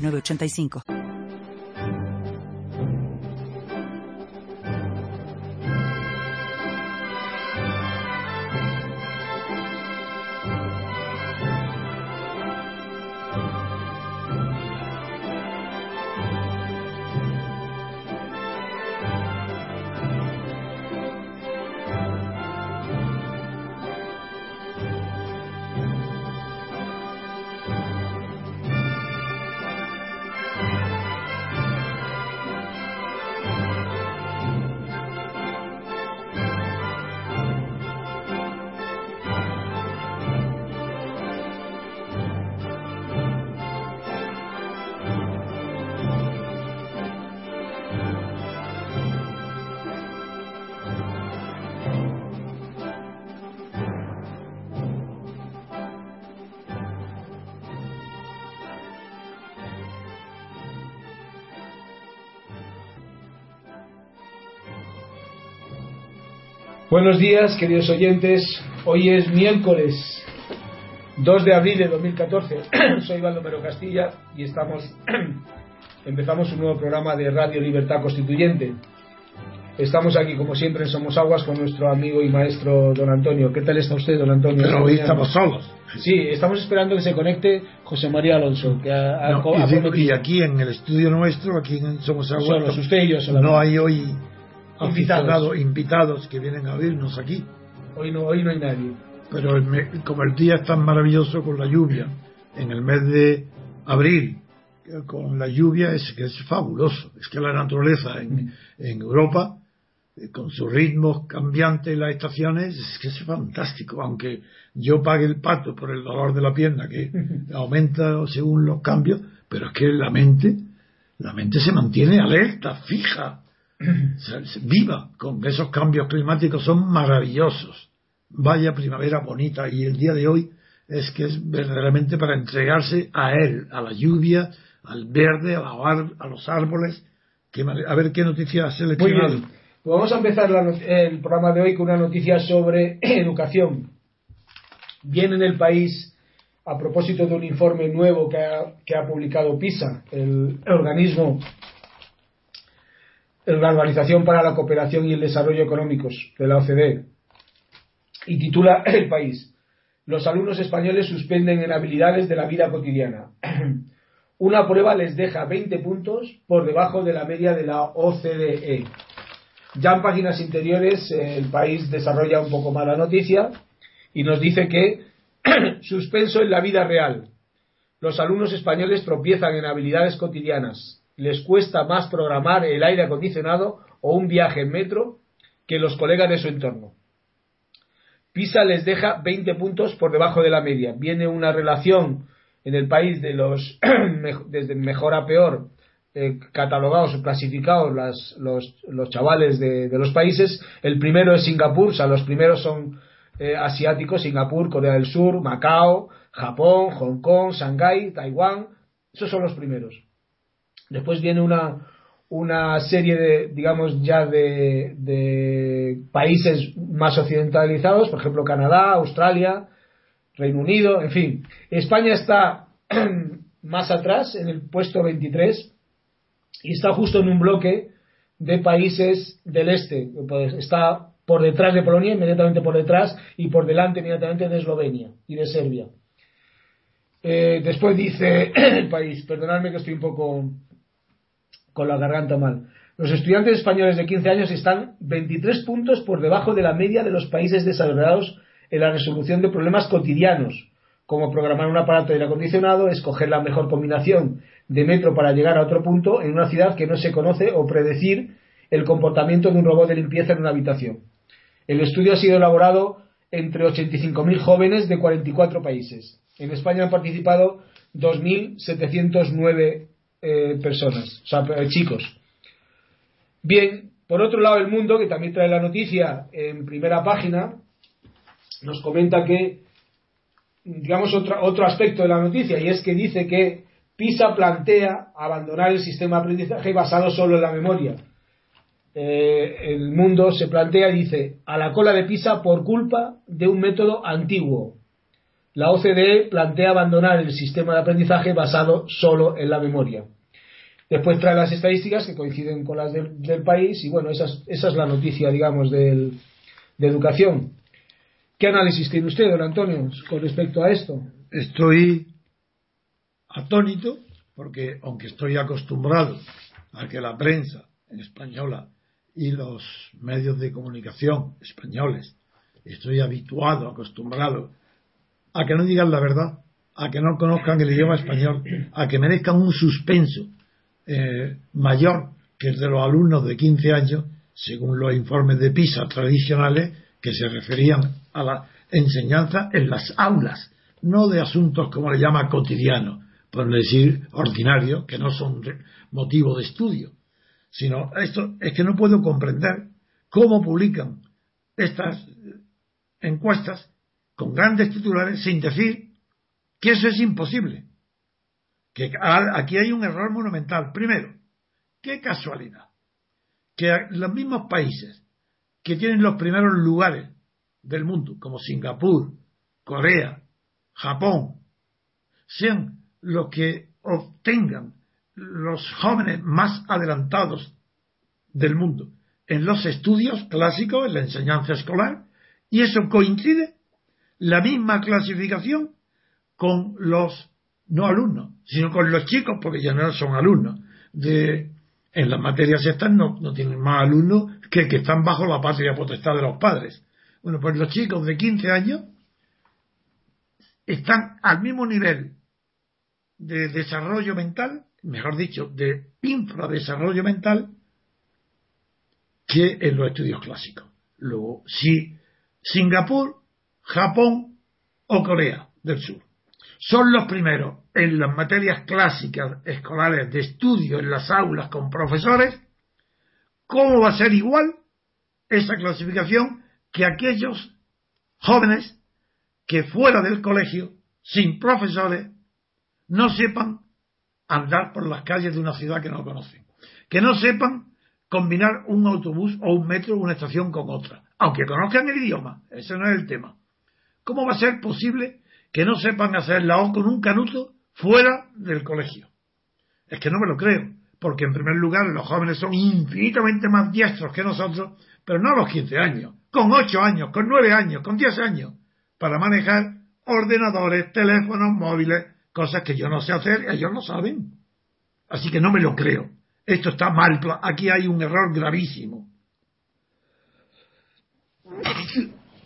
906985. Buenos días, queridos oyentes. Hoy es miércoles 2 de abril de 2014. Soy Iván Lomero Castilla y estamos empezamos un nuevo programa de Radio Libertad Constituyente. Estamos aquí, como siempre, en Somos Aguas con nuestro amigo y maestro don Antonio. ¿Qué tal está usted, don Antonio? Pero hoy estamos solos. Sí, estamos esperando que se conecte José María Alonso. Que ha, ha- No, ha y, aquí en el estudio nuestro, aquí en Somos Agua, Solos, usted y yo solamente. no hay hoy Invitados. invitados que vienen a oírnos aquí. Hoy no, hoy no hay nadie. Pero el como el día es tan maravilloso con la lluvia, en el mes de abril, con la lluvia es que es fabuloso. Es que la naturaleza en, en Europa, eh, con sus ritmos cambiantes las estaciones, es que es fantástico. Aunque yo pague el pato por el dolor de la pierna, que aumenta según los cambios, pero es que la mente, la mente se mantiene alerta, fija, viva con esos cambios climáticos, son maravillosos. Vaya primavera bonita y el día de hoy es que es verdaderamente para entregarse a él, a la lluvia, al verde, a, la a los árboles. A ver qué noticias Muy seleccionado. bien. Pues vamos a empezar la el programa de hoy con una noticia sobre educación. Viene en el país a propósito de un informe nuevo que ha, que ha publicado PISA, el organismo, la Organización para la Cooperación y el Desarrollo Económicos de la OCDE, y titula El país. Los alumnos españoles suspenden en habilidades de la vida cotidiana. Una prueba les deja 20 puntos por debajo de la media de la OCDE. Ya en páginas interiores eh, el país desarrolla un poco más la noticia y nos dice que suspenso en la vida real. Los alumnos españoles tropiezan en habilidades cotidianas. Les cuesta más programar el aire acondicionado o un viaje en metro que los colegas de su entorno. PISA les deja 20 puntos por debajo de la media. Viene una relación en el país de los desde mejor a peor eh, catalogados o clasificados las- los, los chavales de, de los países. El primero es Singapur, o sea, los primeros son eh, asiáticos, Singapur, Corea del Sur, Macao, Japón, Hong Kong, Shanghái, Taiwán. Esos son los primeros. Después viene una, una serie de, digamos, ya de, países más occidentalizados, por ejemplo, Canadá, Australia, Reino Unido, en fin. España está más atrás, en el puesto 23, y está justo en un bloque de países del este. Pues está por detrás de Polonia, inmediatamente por detrás, y por delante inmediatamente de Eslovenia y de Serbia. Eh, después dice el país, perdonadme que estoy un poco con la garganta mal. Los estudiantes españoles de 15 años están 23 puntos por debajo de la media de los países desarrollados en la resolución de problemas cotidianos, como programar un aparato de aire acondicionado, escoger la mejor combinación de metro para llegar a otro punto en una ciudad que no se conoce o predecir el comportamiento de un robot de limpieza en una habitación. El estudio ha sido elaborado entre 85.000 jóvenes de 44 países. En España han participado 2.709 eh, personas, o sea, eh, chicos. Bien, por otro lado, el mundo, que también trae la noticia en primera página, nos comenta que, digamos, otro, otro aspecto de la noticia, y es que dice que PISA plantea abandonar el sistema de aprendizaje basado solo en la memoria. Eh, el mundo se plantea y dice, a la cola de PISA por culpa de un método antiguo. La OCDE plantea abandonar el sistema de aprendizaje basado solo en la memoria. Después trae las estadísticas que coinciden con las del, país y bueno, esa es, la noticia, digamos, de educación. ¿Qué análisis tiene usted, don Antonio, con respecto a esto? Estoy atónito porque, aunque estoy acostumbrado a que la prensa española y los medios de comunicación españoles, estoy habituado, acostumbrado a que no digan la verdad, a que no conozcan el idioma español, a que merezcan un suspenso eh, mayor que el de los alumnos de 15 años, según los informes de PISA tradicionales que se referían a la enseñanza en las aulas, no de asuntos como le llama cotidiano, por decir ordinarios, que no son motivo de estudio, sino esto es que no puedo comprender cómo publican estas encuestas con grandes titulares sin decir que eso es imposible. Que aquí hay un error monumental. Primero, qué casualidad que los mismos países que tienen los primeros lugares del mundo, como Singapur, Corea, Japón, sean los que obtengan los jóvenes más adelantados del mundo en los estudios clásicos, en la enseñanza escolar, y eso coincide la misma clasificación con los no alumnos, sino con los chicos, porque ya no son alumnos. De, en las materias estas no, no tienen más alumnos que que están bajo la patria potestad de los padres. Bueno, pues los chicos de 15 años están al mismo nivel de desarrollo mental mejor dicho, de infradesarrollo mental que en los estudios clásicos. Luego, si Singapur, Japón o Corea del Sur son los primeros en las materias clásicas escolares de estudio en las aulas con profesores, ¿cómo va a ser igual esa clasificación que aquellos jóvenes que fuera del colegio, sin profesores, no sepan andar por las calles de una ciudad que no conocen. Que no sepan combinar un autobús o un metro una estación con otra. Aunque conozcan el idioma, ese no es el tema. ¿Cómo va a ser posible que no sepan hacer la O con un canuto fuera del colegio? Es que no me lo creo, porque en primer lugar los jóvenes son infinitamente más diestros que nosotros, pero no a los 15 años, con 8 años, con 9 años, con 10 años, para manejar ordenadores, teléfonos móviles, cosas que yo no sé hacer y ellos no saben. Así que no me lo creo. Esto está mal. Aquí hay un error gravísimo.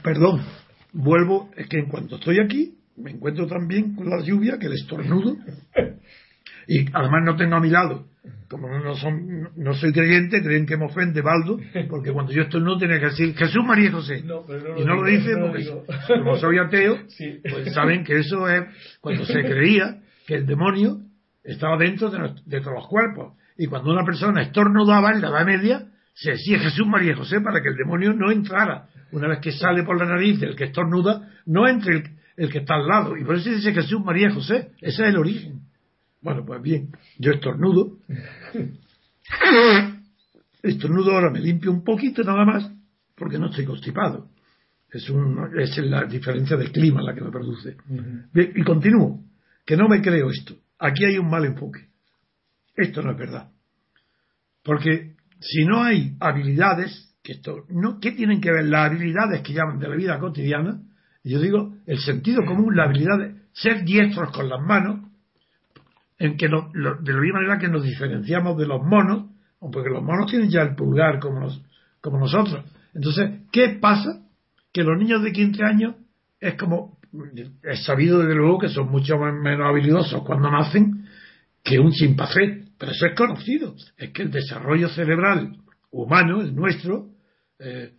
Perdón, vuelvo, es que en cuanto estoy aquí, me encuentro también con la lluvia que el estornudo. Y además no tengo a mi lado como no, son, no soy creyente, creen que me ofende Baldo, porque cuando yo estoy no tenía que decir Jesús, María y José. y no lo dice porque, como soy ateo, pues saben que eso es cuando se creía que el demonio estaba dentro de, todos los cuerpos. Y cuando una persona estornudaba en la edad media, se decía Jesús, María José para que el demonio no entrara. Una vez que sale por la nariz del que estornuda, no entre el, el que está al lado. Y por eso dice Jesús, María José. Ese es el origen. Bueno, pues bien, yo estornudo. Estornudo ahora, me limpio un poquito nada más, porque no estoy constipado. Es, un, es la diferencia de clima la que me produce. Bien, y continúo, que no me creo esto. Aquí hay un mal enfoque. Esto no es verdad. Porque si no hay habilidades, que esto, no, ¿qué tienen que ver las habilidades que llaman de la vida cotidiana? Yo digo, el sentido común, la habilidad de ser diestros con las manos, en que de la misma manera que nos diferenciamos de los monos, porque los monos tienen ya el pulgar como, como nosotros. Entonces, ¿qué pasa? Que los niños de 15 años es como, es sabido desde luego que son mucho menos habilidosos cuando nacen que un chimpancé, pero eso es conocido, es que el desarrollo cerebral humano, el nuestro, eh,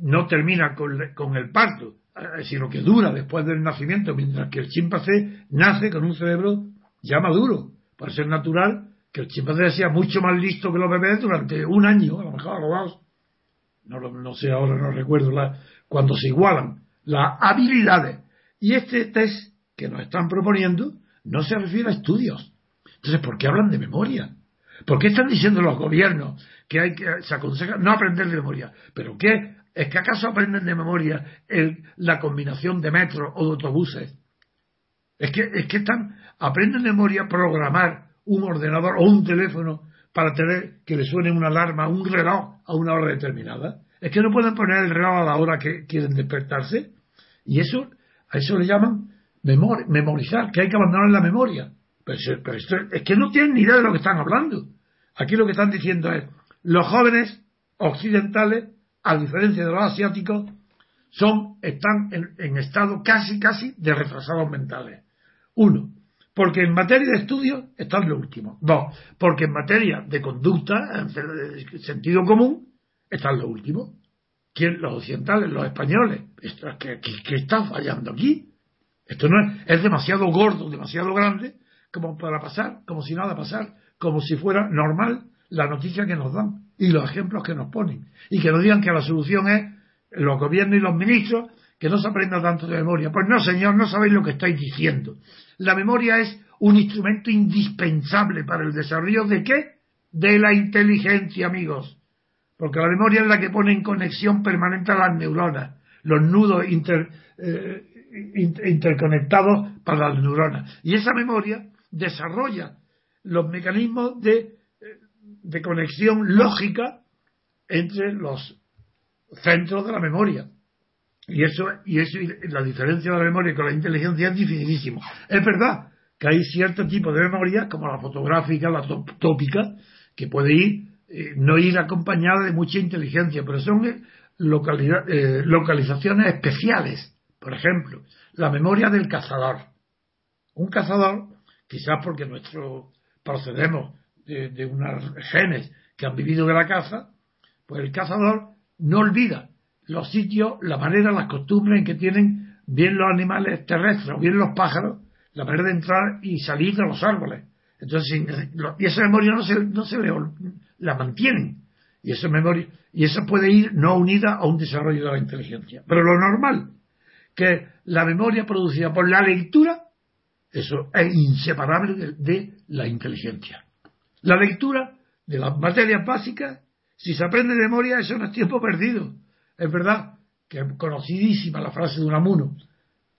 no termina con, con el parto, eh, sino que dura después del nacimiento, mientras que el chimpancé nace con un cerebro ya maduro, Por ser natural que el chimpancé sea mucho más listo que los bebés durante un año, a lo mejor dos. No, no sé ahora, no recuerdo, la, cuando se igualan las habilidades. Y este test que nos están proponiendo no se refiere a estudios. Entonces, ¿por qué hablan de memoria? ¿Por qué están diciendo los gobiernos que hay que se aconseja no aprender de memoria? ¿Pero qué? ¿Es que acaso aprenden de memoria la combinación de metros o de autobuses? Es que, es que están, aprenden de memoria programar un ordenador o un teléfono para tener que le suene una alarma, un reloj a una hora determinada. Es que no pueden poner el reloj a la hora que quieren despertarse. Y eso, a eso le llaman memorizar, que hay que abandonar la memoria. Pero, es que no tienen ni idea de lo que están hablando. Aquí lo que están diciendo es, los jóvenes occidentales, a diferencia de los asiáticos, son, están en, estado casi, casi de retrasados mentales. Uno, porque en materia de estudio están los últimos. Dos, porque en materia de conducta, en sentido común, están los últimos. ¿Quién? Los occidentales, los españoles. ¿Qué, qué, está fallando aquí? Esto no es, es demasiado gordo, demasiado grande, como para pasar, como si nada pasar, como si fuera normal la noticia que nos dan y los ejemplos que nos ponen. Y que nos digan que la solución es los gobiernos y los ministros que no se aprenda tanto de memoria. Pues no, señor, no sabéis lo que estáis diciendo. La memoria es un instrumento indispensable para el desarrollo de qué? De la inteligencia, amigos. Porque la memoria es la que pone en conexión permanente a las neuronas, los nudos eh, interconectados para las neuronas. Y esa memoria desarrolla los mecanismos de, eh, de conexión lógica entre los centros de la memoria. Y eso, y eso, la diferencia de la memoria con la inteligencia es dificilísimo. Es verdad que hay cierto tipo de memoria, como la fotográfica, la tópica, que puede ir, eh, no ir acompañada de mucha inteligencia, pero son eh, localizaciones especiales. Por ejemplo, la memoria del cazador. Un cazador, quizás porque nuestro procedemos de, de unos genes que han vivido de la caza, pues el cazador no olvida los sitios, la manera, las costumbres en que tienen bien los animales terrestres o bien los pájaros, la manera de entrar y salir de los árboles. Entonces, y esa memoria no se, no se le, la mantienen. Y esa memoria, y eso puede ir no unida a un desarrollo de la inteligencia. Pero lo normal, que la memoria producida por la lectura, eso es inseparable de, la inteligencia. La lectura de las materias básicas, si se aprende de memoria, eso no es tiempo perdido es verdad que es conocidísima la frase de Unamuno,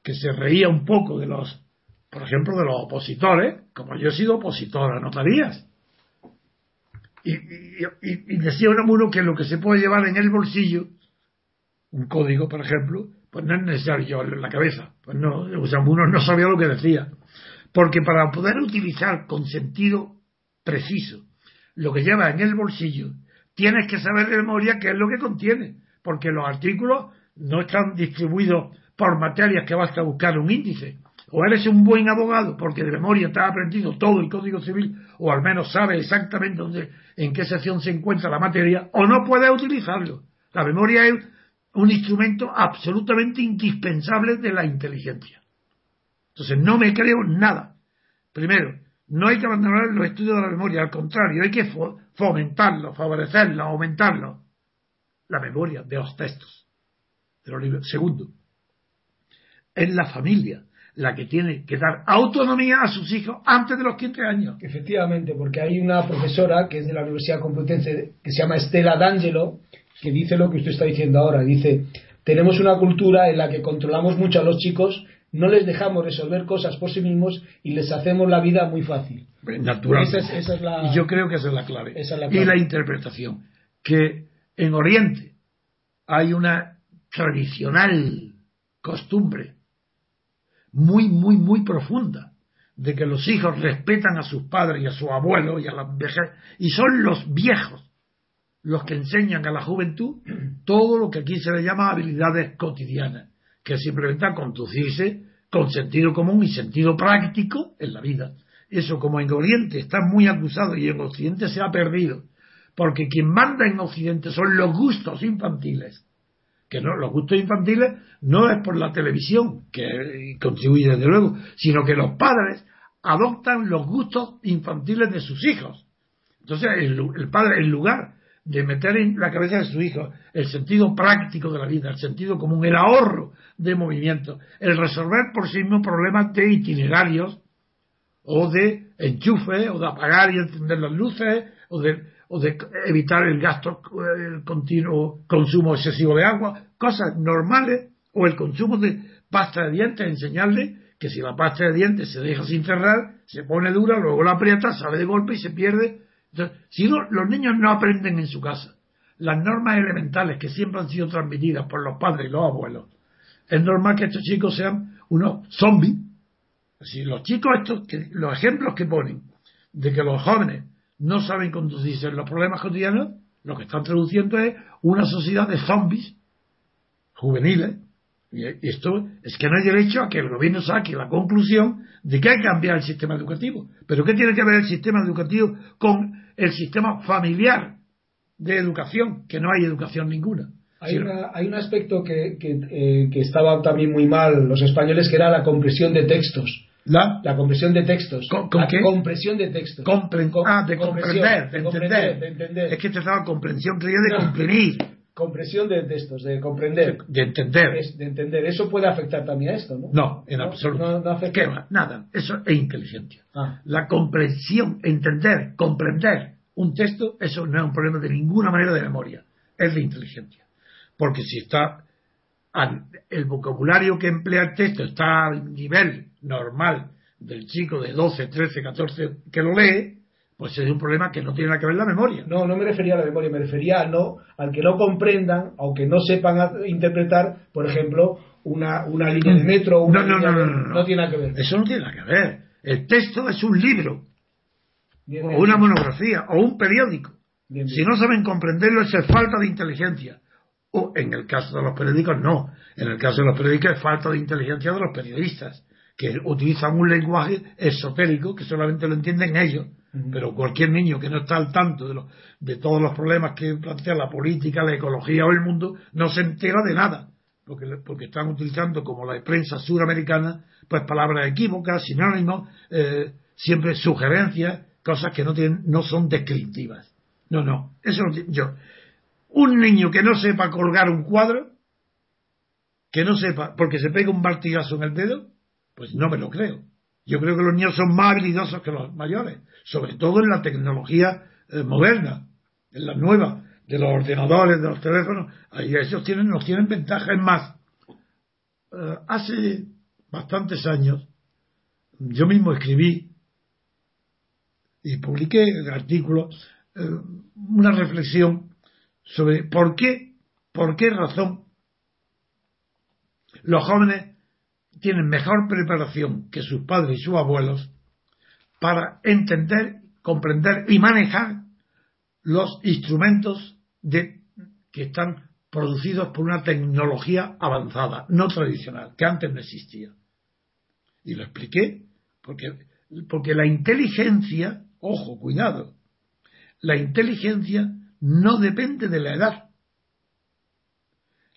que se reía un poco de los, por ejemplo, de los opositores, como yo he sido opositor notarías. Y, y, decía Unamuno que lo que se puede llevar en el bolsillo, un código, por ejemplo, pues no es necesario llevarlo en la cabeza. Pues no, Unamuno no sabía lo que decía. Porque para poder utilizar con sentido preciso lo que lleva en el bolsillo, tienes que saber de memoria qué es lo que contiene porque los artículos no están distribuidos por materias que basta buscar un índice. O eres un buen abogado porque de memoria te has aprendido todo el Código Civil, o al menos sabes exactamente dónde, en qué sección se encuentra la materia, o no puedes utilizarlo. La memoria es un instrumento absolutamente indispensable de la inteligencia. Entonces, no me creo nada. Primero, no hay que abandonar los estudios de la memoria, al contrario, hay que fomentarlo, favorecerlo, aumentarlo la memoria de los textos. Segundo, es la familia la que tiene que dar autonomía a sus hijos antes de los 15 años. Efectivamente, porque hay una profesora que es de la Universidad Complutense que se llama Estela D'Angelo que dice lo que usted está diciendo ahora. Dice, tenemos una cultura en la que controlamos mucho a los chicos, no les dejamos resolver cosas por sí mismos y les hacemos la vida muy fácil. Natural. Y yo creo que esa es la clave. Y la interpretación. Que en Oriente hay una tradicional costumbre muy, muy, muy profunda de que los hijos respetan a sus padres y a sus abuelos y a las vejez, y son los viejos los que enseñan a la juventud todo lo que aquí se le llama habilidades cotidianas, que simplemente a conducirse con sentido común y sentido práctico en la vida. Eso como en Oriente está muy acusado y en Occidente se ha perdido, porque quien manda en Occidente son los gustos infantiles. Que no, los gustos infantiles no es por la televisión, que contribuye desde luego, sino que los padres adoptan los gustos infantiles de sus hijos. Entonces, el, padre, en lugar de meter en la cabeza de su hijo el sentido práctico de la vida, el sentido común, el ahorro de movimiento, el resolver por sí mismo problemas de itinerarios, o de enchufe, o de apagar y encender las luces, o de, o de evitar el gasto, el continuo consumo excesivo de agua, cosas normales, o el consumo de pasta de dientes, enseñarle que si la pasta de dientes se deja sin cerrar, se pone dura, luego la aprieta, sale de golpe y se pierde. Si los niños no aprenden en su casa las normas elementales que siempre han sido transmitidas por los padres y los abuelos, es normal que estos chicos sean unos zombies. Si los chicos estos, que, los ejemplos que ponen de que los jóvenes no saben conducirse en los problemas cotidianos, lo que están traduciendo es una sociedad de zombies juveniles y esto es que no hay derecho a que el gobierno saque la conclusión de que hay que cambiar el sistema educativo. Pero ¿qué tiene que ver el sistema educativo con el sistema familiar de educación? Que no hay educación ninguna. Hay, hay un aspecto que, eh, que, estaba también muy mal los españoles, que era la compresión de textos. ¿La? La compresión de textos. ¿Con, la qué? compresión de textos. ah, de comprender, de, entender. Es que te estaba comprensión, creía de comprimir. Compresión de textos, de comprender. De entender. de entender. Eso puede afectar también a esto, ¿no? No, en absoluto. No, afecta. Nada. Eso es inteligencia. Ah. La comprensión, entender, comprender un texto, eso no es un problema de ninguna manera de memoria. Es de inteligencia. Porque si está. El vocabulario que emplea el texto está al nivel normal del chico de 12, 13, 14 que lo lee, pues es un problema que no tiene nada que ver la memoria. No, no me refería a la memoria, me refería a no, al que no comprendan, aunque no sepan interpretar, por ejemplo, una, una línea de metro. Una no, no, no, no, no, tiene nada que ver. Eso no tiene nada que ver. El texto es un libro, o una monografía, o un periódico. si no saben comprenderlo, es falta de inteligencia. O en el caso de los periódicos, no. En el caso de los periódicos es falta de inteligencia de los periodistas, que utilizan un lenguaje esotérico que solamente lo entienden ellos pero cualquier niño que no está al tanto de, de todos los problemas que plantea la política, la ecología o el mundo, no se entera de nada, porque, porque están utilizando como la prensa suramericana, pues palabras equívocas, sinónimos, eh, siempre sugerencias, cosas que no, tienen, no son descriptivas. No, no, eso yo. Un niño que no sepa colgar un cuadro, que no sepa, porque se pega un martillazo en el dedo, pues no me lo creo. Yo creo que los niños son más habilidosos que los mayores, sobre todo en la tecnología eh, moderna, en la nueva, de los ordenadores, de los teléfonos. Ahí ellos tienen, nos tienen ventajas. Es más, eh, hace bastantes años, yo mismo escribí y publiqué el artículo, eh, una reflexión sobre por qué, por qué razón los jóvenes tienen mejor preparación que sus padres y sus abuelos para entender, comprender y manejar los instrumentos de, que están producidos por una tecnología avanzada, no tradicional, que antes no existía. Y lo expliqué porque, porque la inteligencia, ojo, cuidado, la inteligencia no depende de la edad.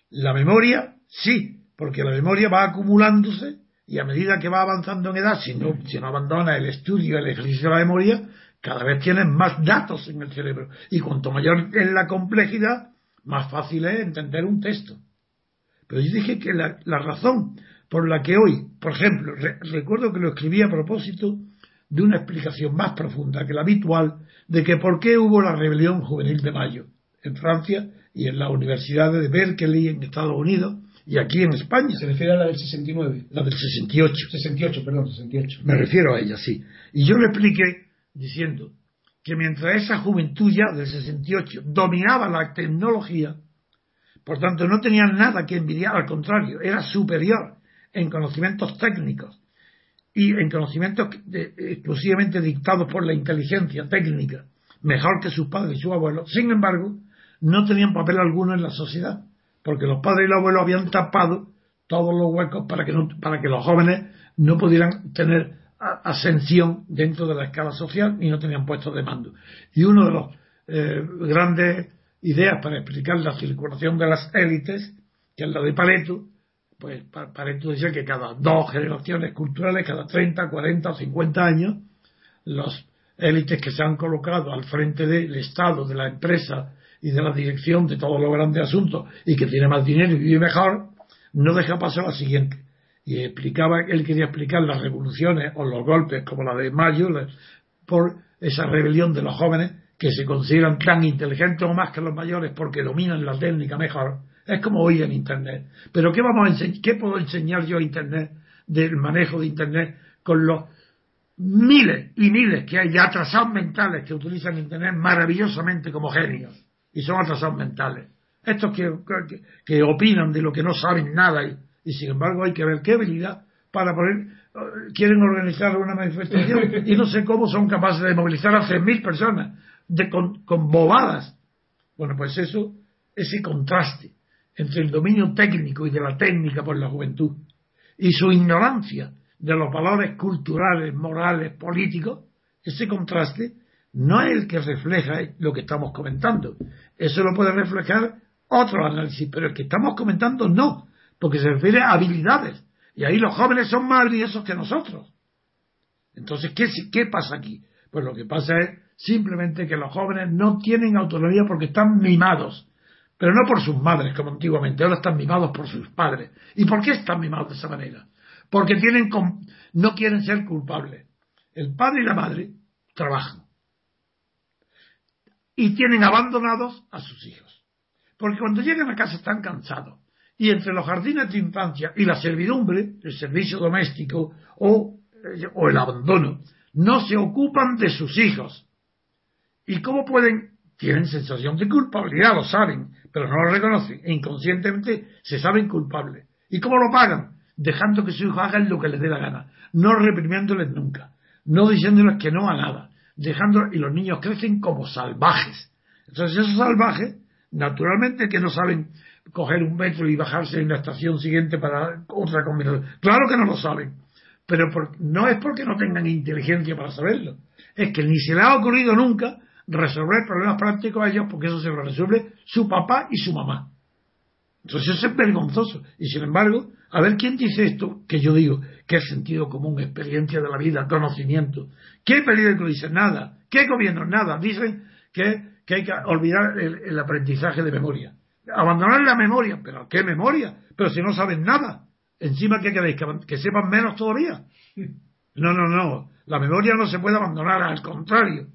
La memoria sí, porque la memoria va acumulándose y a medida que va avanzando en edad, si no, si no abandona el estudio, el ejercicio de la memoria, cada vez tienes más datos en el cerebro. Y cuanto mayor es la complejidad, más fácil es entender un texto. Pero yo dije que la, razón por la que hoy, por ejemplo, recuerdo que lo escribí a propósito de una explicación más profunda que la habitual de que por qué hubo la rebelión juvenil de mayo en Francia y en la Universidad de Berkeley en Estados Unidos y aquí en España. Se refiere a la del 69. La del 68. 68, perdón, 68. Me refiero a ella, sí. Y yo le expliqué diciendo que mientras esa juventud ya del 68 dominaba la tecnología, por tanto no tenía nada que envidiar, al contrario, era superior en conocimientos técnicos y en conocimientos exclusivamente dictados por la inteligencia técnica, mejor que sus padres y sus abuelos, sin embargo, no tenían papel alguno en la sociedad porque los padres y los abuelos habían tapado todos los huecos para que, para que los jóvenes no pudieran tener ascensión dentro de la escala social y no tenían puestos de mando. Y una de las eh, grandes ideas para explicar la circulación de las élites, que es la de Pareto, pues para, esto dice que cada dos generaciones culturales, cada 30, 40 o 50 años, los élites que se han colocado al frente del Estado, de la empresa y de la dirección de todos los grandes asuntos y que tiene más dinero y vive mejor, no deja pasar la siguiente. Y explicaba, él quería explicar las revoluciones o los golpes como la de Mayo por esa rebelión de los jóvenes que se consideran tan inteligentes o más que los mayores porque dominan la técnica mejor. Es como hoy en Internet. Pero ¿qué, vamos a ¿qué puedo enseñar yo a Internet del manejo de Internet con los miles y miles que hay de atrasados mentales que utilizan Internet maravillosamente como genios? Y son atrasados mentales. Estos que, que, opinan de lo que no saben nada y, y, sin embargo hay que ver qué habilidad para poner quieren organizar una manifestación y no sé cómo son capaces de movilizar a 100.000 personas de, con, con bobadas. Bueno, pues eso, ese contraste entre el dominio técnico y de la técnica por la juventud y su ignorancia de los valores culturales, morales, políticos, ese contraste no es el que refleja lo que estamos comentando. Eso lo puede reflejar otro análisis, pero el que estamos comentando no, porque se refiere a habilidades. Y ahí los jóvenes son más habilidosos que nosotros. Entonces, ¿qué, ¿qué pasa aquí? Pues lo que pasa es simplemente que los jóvenes no tienen autonomía porque están mimados. Pero no por sus madres, como antiguamente, ahora están mimados por sus padres. ¿Y por qué están mimados de esa manera? Porque tienen no quieren ser culpables. El padre y la madre trabajan. Y tienen abandonados a sus hijos. Porque cuando llegan a casa están cansados y entre los jardines de infancia y la servidumbre, el servicio doméstico o, eh, o el abandono, no se ocupan de sus hijos. ¿Y cómo pueden? Tienen sensación de culpabilidad, lo saben, pero no lo reconocen. E inconscientemente se saben culpables. ¿Y cómo lo pagan? Dejando que sus hijos hagan lo que les dé la gana, no reprimiéndoles nunca, no diciéndoles que no a nada, dejando y los niños crecen como salvajes. Entonces esos salvajes, naturalmente que no saben coger un metro y bajarse en la estación siguiente para otra combinación. Claro que no lo saben, pero no es porque no tengan inteligencia para saberlo, es que ni se le ha ocurrido nunca resolver problemas prácticos a ellos porque eso se lo resuelve su papá y su mamá. Entonces eso es vergonzoso. Y sin embargo, a ver quién dice esto que yo digo, que es sentido común, experiencia de la vida, conocimiento. ¿Qué periódico dice? Nada. ¿Qué gobierno? Nada. Dicen que, que hay que olvidar el aprendizaje de memoria. Abandonar la memoria, pero ¿qué memoria? Pero si no saben nada, encima ¿qué queréis? ¿Que, sepan menos todavía? No, no, no. La memoria no se puede abandonar, al contrario,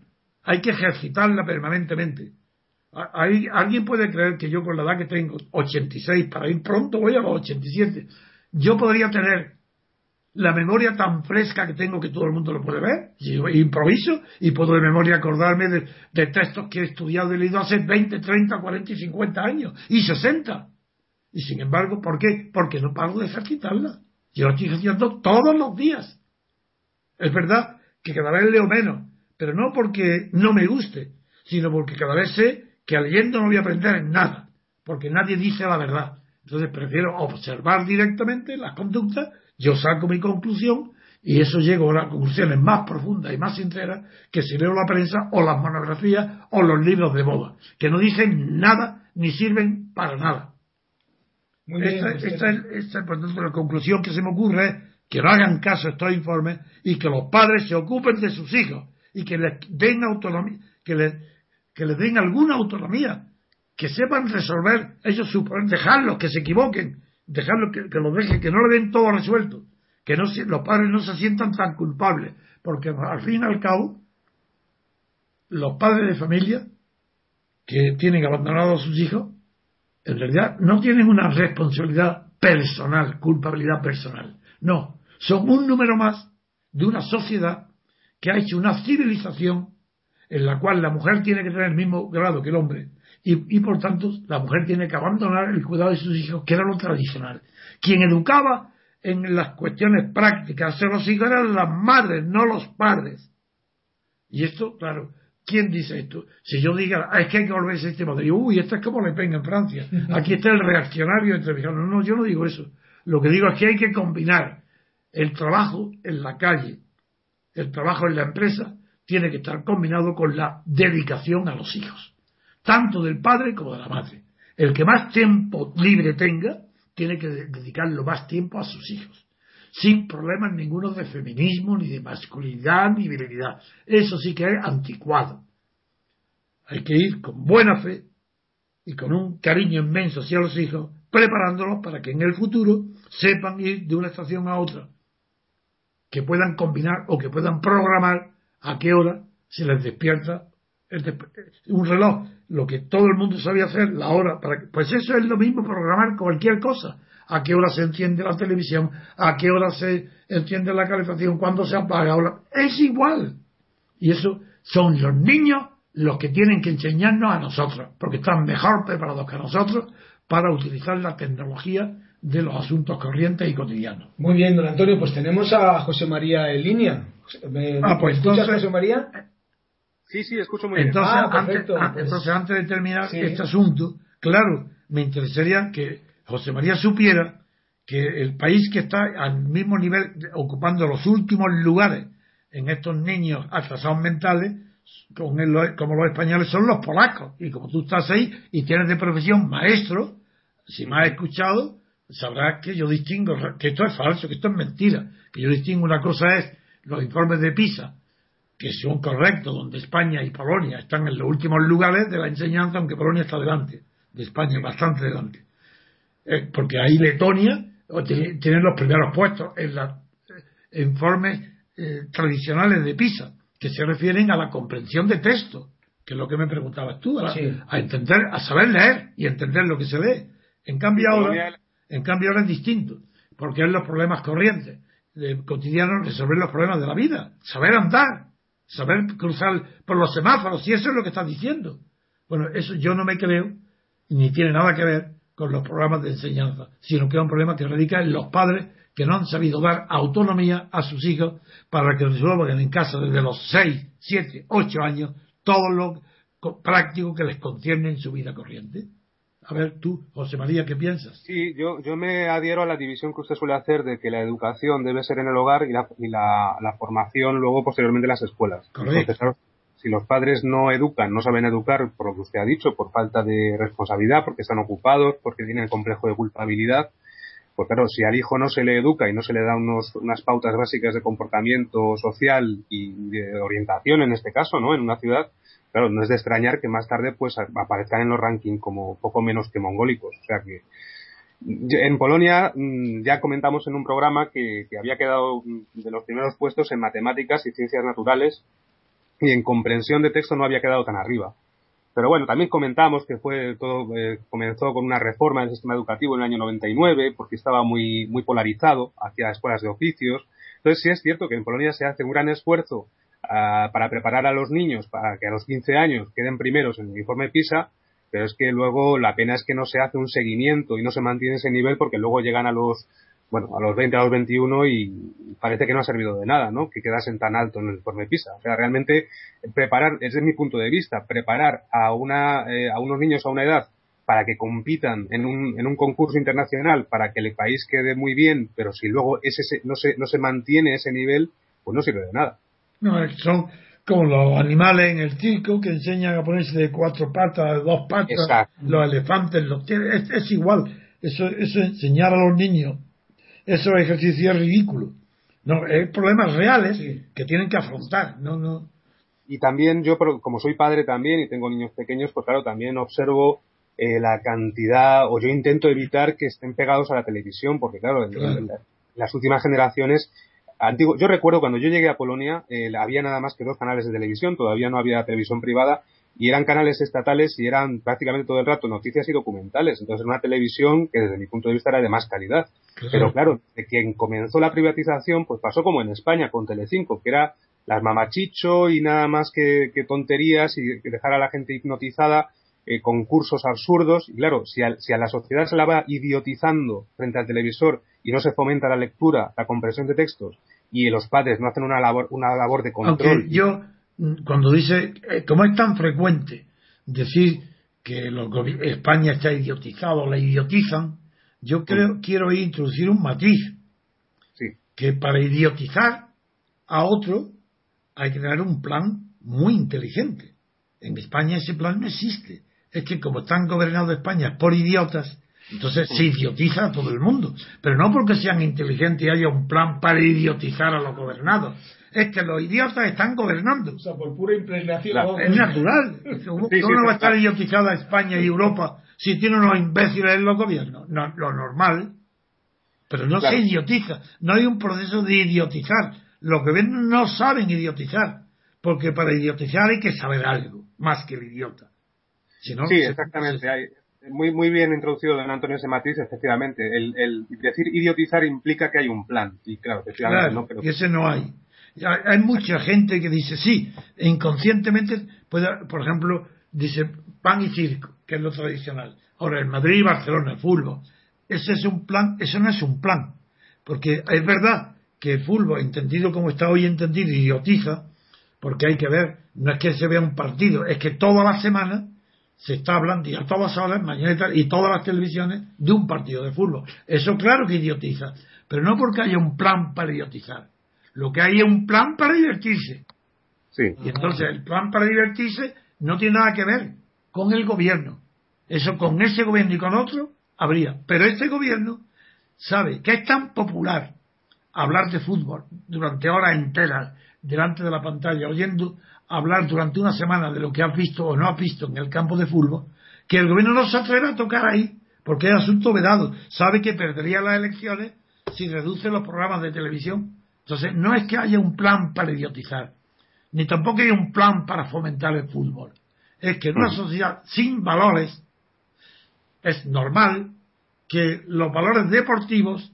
hay que ejercitarla permanentemente. Alguien puede creer que yo con la edad que tengo, 86, para ir pronto voy a los 87, yo podría tener la memoria tan fresca que tengo que todo el mundo lo puede ver. Yo improviso y puedo de memoria acordarme de, textos que he estudiado y leído hace 20, 30, 40 y 50 años y 60. Y sin embargo, ¿por qué? Porque no paro de ejercitarla. Yo lo estoy ejercitando todos los días. Es verdad que cada vez leo menos, pero no porque no me guste, sino porque cada vez sé que leyendo no voy a aprender en nada, porque nadie dice la verdad. Entonces prefiero observar directamente las conductas yo saco mi conclusión y eso llego a las conclusiones más profundas y más sinceras que si leo la prensa o las monografías o los libros de moda, que no dicen nada ni sirven para nada. esta, es, por tanto, la conclusión que se me ocurre es que no hagan caso a estos informes y que los padres se ocupen de sus hijos y que les den autonomía, que les, que les den alguna autonomía, que sepan resolver ellos su dejarlos que se equivoquen dejarlo que, lo dejen, que no lo den todo resuelto, que no los padres no se sientan tan culpables, porque al fin y al cabo, los padres de familia que tienen abandonados a sus hijos, en realidad no tienen una responsabilidad personal, culpabilidad personal. No, son un número más de una sociedad que ha hecho una civilización en la cual la mujer tiene que tener el mismo grado que el hombre y, por tanto la mujer tiene que abandonar el cuidado de sus hijos, que era lo tradicional. Quien educaba en las cuestiones prácticas a los hijos eran las madres, no los padres. Y esto, claro, ¿quién dice esto? Si yo diga, ah, es que hay que volver a ese sistema, digo, uy, esto es como Le Pen en Francia, aquí está el reaccionario entre No, no, yo no digo eso. Lo que digo es que hay que combinar el trabajo en la calle, el trabajo en la empresa, tiene que estar combinado con la dedicación a los hijos tanto del padre como de la madre. El que más tiempo libre tenga, tiene que dedicarlo más tiempo a sus hijos, sin problemas ninguno de feminismo, ni de masculinidad, ni virilidad. Eso sí que es anticuado. Hay que ir con buena fe y con un cariño inmenso hacia los hijos, preparándolos para que en el futuro sepan ir de una estación a otra, que puedan combinar o que puedan programar a qué hora se les despierta un reloj, lo que todo el mundo sabía hacer, la hora, para pues eso es lo mismo programar cualquier cosa. A qué hora se enciende la televisión, a qué hora se enciende la calefacción, cuándo se apaga. Es igual. Y eso son los niños los que tienen que enseñarnos a nosotros, porque están mejor preparados que nosotros para utilizar la tecnología de los asuntos corrientes y cotidianos. Muy bien, don Antonio, pues tenemos a José María en línea. ah, pues entonces, José María? Sí, sí, escucho muy bien. Entonces, ah, antes, ah, pues entonces antes de terminar este asunto, claro, me interesaría que José María supiera que el país que está al mismo nivel, ocupando los últimos lugares en estos niños atrasados mentales, como los españoles, son los polacos. Y como tú estás ahí y tienes de profesión maestro, si me has escuchado, sabrás que yo distingo, que esto es falso, que esto es mentira, que yo distingo una cosa es los informes de PISA, que son correctos, donde España y Polonia están en los últimos lugares de la enseñanza, aunque Polonia está delante, de España bastante delante. Eh, porque ahí Letonia tiene los primeros puestos en los eh, informes eh, tradicionales de PISA, que se refieren a la comprensión de texto, que es lo que me preguntabas tú, a, a entender, a saber leer y entender lo que se lee. En cambio ahora en cambio ahora es distinto, porque es los problemas corrientes, de cotidianos, resolver los problemas de la vida, saber andar, saber cruzar por los semáforos, y eso es lo que estás diciendo. Bueno, eso yo no me creo, ni tiene nada que ver con los programas de enseñanza, sino que es un problema que radica en los padres que no han sabido dar autonomía a sus hijos para que resuelvan en casa desde los 6, 7, 8 años todo lo práctico que les concierne en su vida corriente. A ver, tú, José María, ¿qué piensas? Sí, yo, yo me adhiero a la división que usted suele hacer de que la educación debe ser en el hogar y la, y la, formación luego posteriormente en las escuelas. Correcto. si los padres no educan, no saben educar por lo que usted ha dicho, por falta de responsabilidad, porque están ocupados, porque tienen el complejo de culpabilidad, pues claro, si al hijo no se le educa y no se le da unos, unas pautas básicas de comportamiento social y de orientación en este caso, ¿no? En una ciudad, claro, no es de extrañar que más tarde pues aparezcan en los rankings como poco menos que mongólicos. O sea que en Polonia mm, ya comentamos en un programa que, había quedado mm, de los primeros puestos en matemáticas y ciencias naturales y en comprensión de texto no había quedado tan arriba. Pero bueno, también comentamos que fue todo eh, comenzó con una reforma del sistema educativo en el año 99 porque estaba muy muy polarizado hacia escuelas de oficios. Entonces sí es cierto que en Polonia se hace un gran esfuerzo para preparar a los niños para que a los 15 años queden primeros en el informe PISA, pero es que luego la pena es que no se hace un seguimiento y no se mantiene ese nivel porque luego llegan a los bueno, a los 20, a los 21 y parece que no ha servido de nada, ¿no? Que quedasen tan alto en el informe PISA. O sea, realmente preparar, ese es mi punto de vista, preparar a una, eh, a unos niños a una edad para que compitan en un, en un concurso internacional, para que el país quede muy bien, pero si luego ese, no se, no se mantiene ese nivel, pues no sirve de nada. No, son como los animales en el circo que enseñan a ponerse de cuatro patas, de dos patas, los elefantes, los es, es igual. Eso, eso enseñar a los niños esos ejercicios es ridículo. No, es problemas reales que tienen que afrontar. No, no. Y también yo, como soy padre también y tengo niños pequeños, pues claro, también observo eh, la cantidad, o yo intento evitar que estén pegados a la televisión, porque claro, En, las últimas generaciones Antiguo, yo recuerdo cuando yo llegué a Polonia, eh, había nada más que dos canales de televisión, todavía no había televisión privada, y eran canales estatales y eran prácticamente todo el rato noticias y documentales. Entonces, una televisión que desde mi punto de vista era de más calidad. Pero claro, de quien comenzó la privatización, pues pasó como en España con Telecinco, que era las mamachicho y nada más que, tonterías y dejar a la gente hipnotizada eh, con cursos absurdos. Y claro, si a, si a la sociedad se la va idiotizando frente al televisor y no se fomenta la lectura, la comprensión de textos, y los padres no hacen una labor, una labor de control. yo cuando dice, eh, como es tan frecuente decir que España está idiotizado, la idiotizan, yo creo, quiero introducir un matiz. Que para idiotizar a otro hay que tener un plan muy inteligente. En España ese plan no existe. Es que como están gobernados España por idiotas, Entonces se idiotiza a todo el mundo, pero no porque sean inteligentes y haya un plan para idiotizar a los gobernados. Es que los idiotas están gobernando. O sea, por pura impregnación. Claro, es natural. ¿Cómo, sí, no va a estar idiotizada España y Europa si tiene unos imbéciles en los gobiernos? No, lo normal. Pero no claro. se idiotiza. No hay un proceso de idiotizar. Los gobiernos no saben idiotizar. Porque para idiotizar hay que saber algo, más que el idiota. Si no, sí, exactamente. Hay, muy, muy bien introducido don Antonio ese matiz, efectivamente. El, el, decir idiotizar implica que hay un plan. Y claro, efectivamente claro, no, pero... y ese no hay. Hay mucha gente que dice sí, inconscientemente, puede, por ejemplo, dice pan y circo, que es lo tradicional. Ahora, el Madrid y Barcelona, el fútbol. Ese es un plan, eso no es un plan. Porque es verdad que el fútbol, entendido como está hoy entendido, idiotiza, porque hay que ver, no es que se vea un partido, es que toda la semana se está hablando y a todas horas, mañana y, y todas las televisiones de un partido de fútbol. Eso claro que idiotiza, pero no porque haya un plan para idiotizar. Lo que hay es un plan para divertirse. Sí. Y entonces el plan para divertirse no tiene nada que ver con el gobierno. Eso con ese gobierno y con otro habría. Pero este gobierno sabe que es tan popular hablar de fútbol durante horas enteras delante de la pantalla, oyendo hablar durante una semana de lo que has visto o no has visto en el campo de fútbol, que el gobierno no se atreve a tocar ahí, porque es asunto vedado. Sabe que perdería las elecciones si reduce los programas de televisión. Entonces, no es que haya un plan para idiotizar, ni tampoco hay un plan para fomentar el fútbol. Es que en una sociedad sin valores es normal que los valores deportivos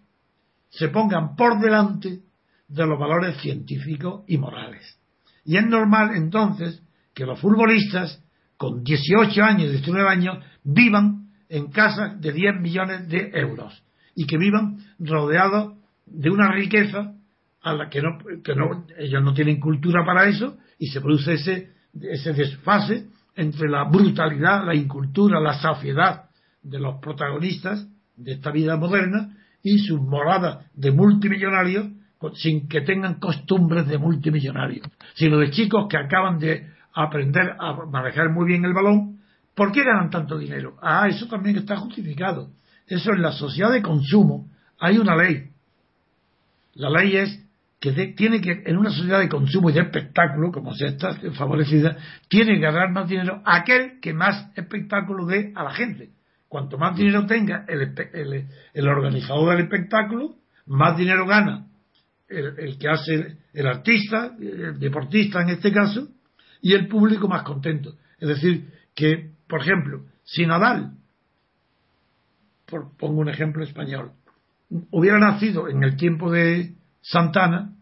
se pongan por delante de los valores científicos y morales. Y es normal entonces que los futbolistas con 18 años, 19 años, vivan en casas de 10 millones de euros. Y que vivan rodeados de una riqueza a la que no, que no ellos no tienen cultura para eso y se produce ese, ese desfase entre la brutalidad, la incultura, la saciedad de los protagonistas de esta vida moderna y sus moradas de multimillonarios sin que tengan costumbres de multimillonarios, sino de chicos que acaban de aprender a manejar muy bien el balón. ¿Por qué ganan tanto dinero? Ah, eso también está justificado. Eso en la sociedad de consumo hay una ley. La ley es que tiene que, en una sociedad de consumo y de espectáculo, como se está favorecida, tiene que ganar más dinero aquel que más espectáculo dé a la gente. Cuanto más dinero tenga el, el, el organizador del espectáculo, más dinero gana el, que hace el artista, el deportista en este caso, y el público más contento. Es decir, que, por ejemplo, si Nadal, por, pongo un ejemplo español, hubiera nacido en el tiempo de Santana,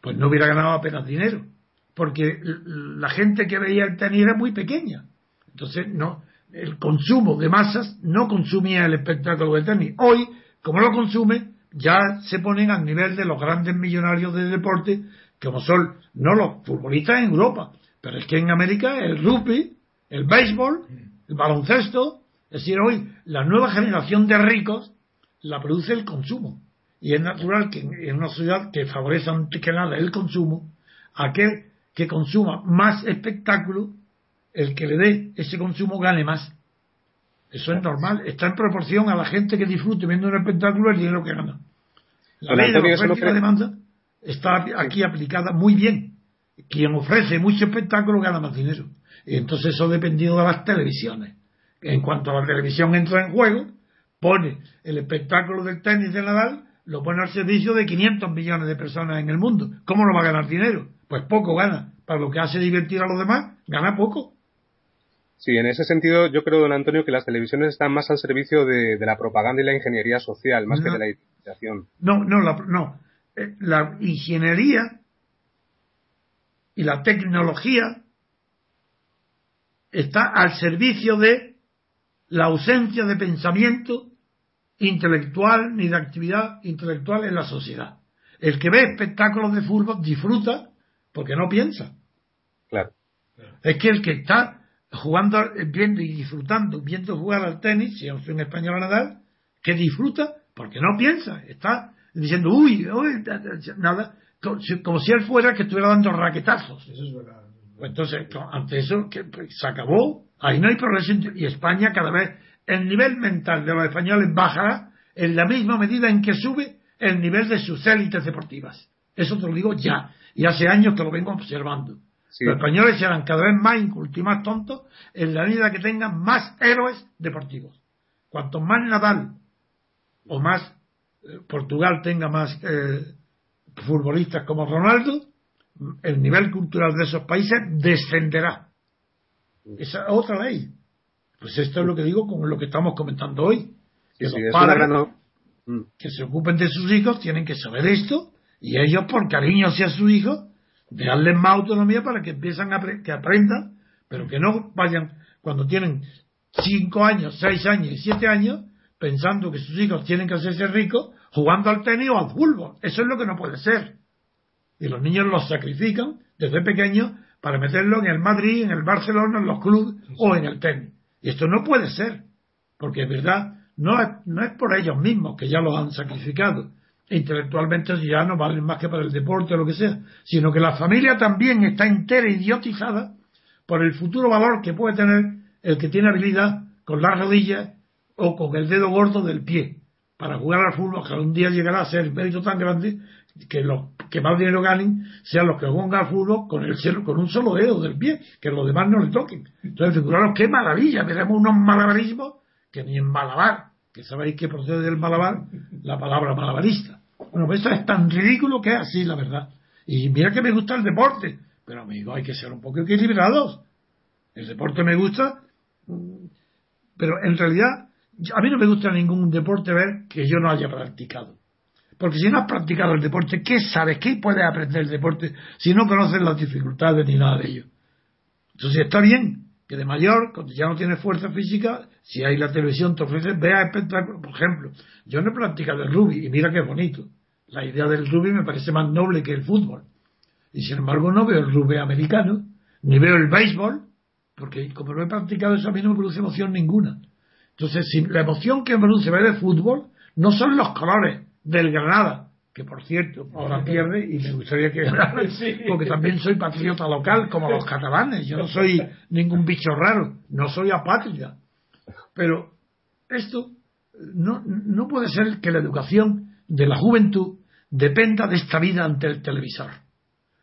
pues no hubiera ganado apenas dinero, porque la gente que veía el tenis era muy pequeña. Entonces, no, el consumo de masas no consumía el espectáculo del tenis. Hoy, como lo consume, ya se ponen al nivel de los grandes millonarios del deporte, como son no los futbolistas en Europa, pero es que en América el rugby, el béisbol, el baloncesto, es decir, hoy la nueva generación de ricos la produce el consumo. Y es natural que en una sociedad que favorece antes que nada el consumo, aquel que consuma más espectáculo, el que le dé ese consumo gane más. Eso es normal, está en proporción a la gente que disfrute viendo un espectáculo el dinero que gana. La ley de la oferta y la demanda está aquí aplicada muy bien. Quien ofrece mucho espectáculo gana más dinero. Y entonces eso dependiendo de las televisiones. En cuanto a la televisión entra en juego, pone el espectáculo del tenis de Nadal, lo pone al servicio de 500 millones de personas en el mundo. ¿Cómo no va a ganar dinero? Pues poco gana. Para lo que hace divertir a los demás, gana poco. Sí, en ese sentido yo creo, don Antonio, que las televisiones están más al servicio de, la propaganda y la ingeniería social, más que de la identificación. No, no, la, no. Eh, la ingeniería y la tecnología está al servicio de la ausencia de pensamiento intelectual ni de actividad intelectual en la sociedad. El que ve espectáculos de fútbol disfruta porque no piensa. Claro. Es que el que está jugando, viendo y disfrutando, viendo jugar al tenis, si es un español Nadal, que disfruta porque no piensa, está diciendo, uy, uy nada, como si él fuera que estuviera dando raquetazos. Eso entonces, ante eso, que pues, se acabó, Ahí no hay progreso y España cada vez el nivel mental de los españoles bajará en la misma medida en que sube el nivel de sus élites deportivas. Eso te lo digo ya. Y hace años que lo vengo observando. Los españoles serán cada vez más incultos y más tontos en la medida que tengan más héroes deportivos. Cuanto más Nadal o más eh, Portugal tenga más eh, futbolistas como Ronaldo, el nivel cultural de esos países descenderá. Esa es otra ley. Pues esto es lo que digo con lo que estamos comentando hoy. Que los padres mm. que se ocupen de sus hijos tienen que saber esto y ellos por cariño hacia su hijo darles más autonomía para que empiezan a que aprendan, pero que no vayan cuando tienen cinco años, seis años y siete años pensando que sus hijos tienen que hacerse ricos jugando al tenis o al fútbol. Eso es lo que no puede ser. Y los niños los sacrifican desde pequeños para meterlo en el Madrid, en el Barcelona, en los clubes o en el tenis. Y esto no puede ser, porque es verdad, no es, no es por ellos mismos que ya los han sacrificado, intelectualmente ya no valen más que para el deporte o lo que sea, sino que la familia también está entera idiotizada por el futuro valor que puede tener el que tiene habilidad con las rodillas o con el dedo gordo del pie para jugar al fútbol, que un día llegará a ser mérito tan grande que los que más dinero ganen sean los que juegan al fútbol con, el, con un solo dedo del pie, que los demás no le toquen. Entonces, figuraros qué maravilla, veremos unos malabarismos que ni en malabar, que sabéis que procede del malabar la palabra malabarista. Bueno, pues eso es tan ridículo que es así, la verdad. Y mira que me gusta el deporte, pero amigo, hay que ser un poco equilibrados. El deporte me gusta, pero en realidad a mí no me gusta ningún deporte ver que yo no haya practicado. Porque si no has practicado el deporte, ¿qué sabes? ¿Qué puedes aprender del deporte si no conoces las dificultades ni nada de ello? Entonces está bien que de mayor, cuando ya no tienes fuerza física, si hay la televisión te ofrece, vea espectáculos. Por ejemplo, yo no he practicado el rugby y mira qué bonito. La idea del rugby me parece más noble que el fútbol. Y sin embargo no veo el rugby americano, ni veo el béisbol, porque como no he practicado eso a mí no me produce emoción ninguna. Entonces, la emoción que me produce ver el fútbol no son los colores del Granada, que por cierto ahora pierde y me gustaría que ganara, porque también soy patriota local como los catalanes, yo no soy ningún bicho raro, no soy apátrida. Pero esto no, no puede ser que la educación de la juventud dependa de esta vida ante el televisor.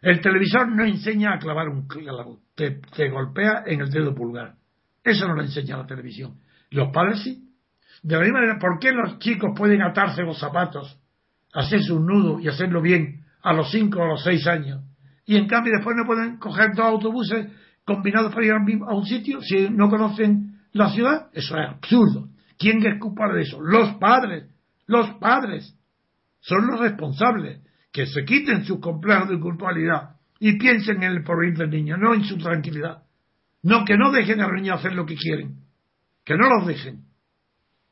El televisor no enseña a clavar un clavo, te, te golpea en el dedo pulgar. Eso no lo enseña la televisión. Los padres sí. De la misma manera, ¿por qué los chicos pueden atarse los zapatos, hacerse un nudo y hacerlo bien a los 5 o a los 6 años? Y en cambio después no pueden coger dos autobuses combinados para ir a un sitio si no conocen la ciudad. Eso es absurdo. ¿Quién es culpable de eso? Los padres. Los padres son los responsables. Que se quiten sus complejos de culpabilidad y piensen en el porvenir del niño, no en su tranquilidad. No, que no dejen a los niños hacer lo que quieren. Que no los dejen.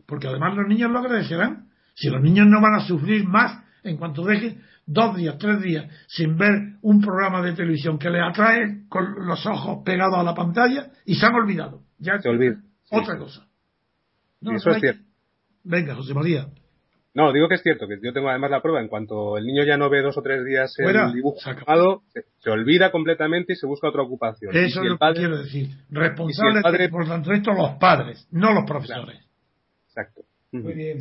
Porque además los niños lo agradecerán. Si los niños no van a sufrir más en cuanto dejen dos días, tres días sin ver un programa de televisión que les atrae con los ojos pegados a la pantalla y se han olvidado. Ya se olvida. Otra cosa. eso es cierto. Venga, José María. No, digo que es cierto, que yo tengo además la prueba, en cuanto el niño ya no ve dos o tres días el dibujo sacado, se, olvida completamente y se busca otra ocupación. Eso es lo que quiero decir. Responsables, padre... por tanto, esto los padres, no los profesores. Exacto. Muy bien.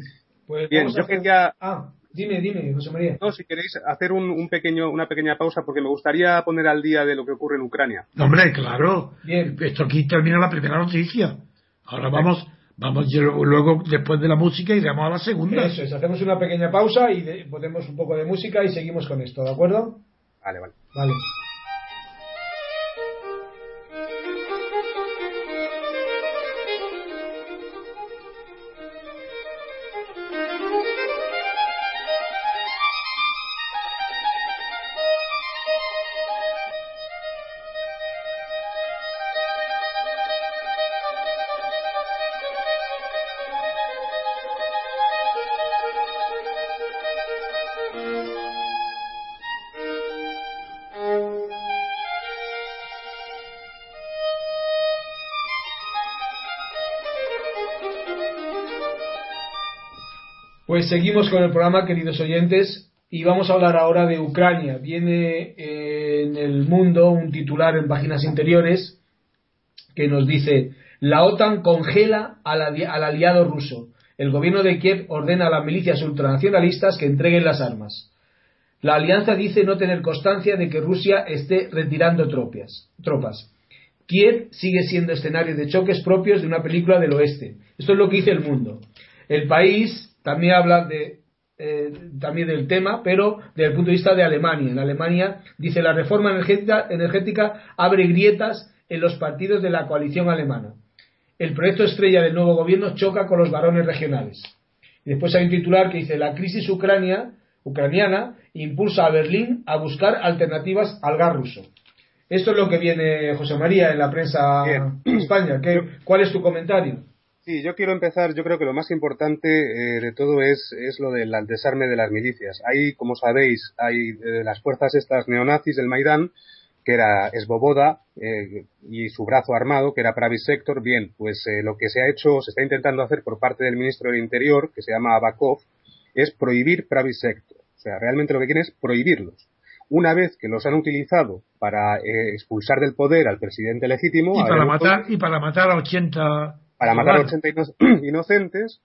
Pues bien, yo quería... Ah, dime, dime, José María. No, si queréis hacer un, pequeño, una pequeña pausa, porque me gustaría poner al día de lo que ocurre en Ucrania. Hombre, claro. Bien. Esto aquí termina la primera noticia. Ahora vamos Vamos luego, después de la música, iremos a la segunda. Eso es, hacemos una pequeña pausa y ponemos un poco de música y seguimos con esto, ¿de acuerdo? Vale, vale. Vale. Seguimos con el programa, queridos oyentes, y vamos a hablar ahora de Ucrania. Viene eh, en el mundo un titular en páginas interiores que nos dice, la OTAN congela al, al aliado ruso. El gobierno de Kiev ordena a las milicias ultranacionalistas que entreguen las armas. La alianza dice no tener constancia de que Rusia esté retirando tropas. tropas. Kiev sigue siendo escenario de choques propios de una película del oeste. Esto es lo que dice el mundo. El país también habla de, eh, también del tema, pero desde el punto de vista de Alemania. En Alemania dice la reforma energética, energética abre grietas en los partidos de la coalición alemana. El proyecto estrella del nuevo gobierno choca con los varones regionales. Y después hay un titular que dice la crisis ucrania, ucraniana impulsa a Berlín a buscar alternativas al gas ruso. Esto es lo que viene, José María, en la prensa de España. ¿Qué, ¿Cuál es tu comentario? Sí, yo quiero empezar, yo creo que lo más importante eh, de todo es, es lo del desarme de las milicias. Hay, como sabéis, hay eh, las fuerzas estas neonazis del Maidán, que era Esboboda eh, y su brazo armado, que era Pravi Sector. Bien, pues lo que se ha hecho, se está intentando hacer por parte del ministro del Interior, que se llama Abakov, es prohibir Pravi Sector. O sea, realmente lo que quieren es prohibirlos. Una vez que los han utilizado para expulsar del poder al presidente legítimo. Y para, matar, y para matar a 80 para matar a 80 inocentes,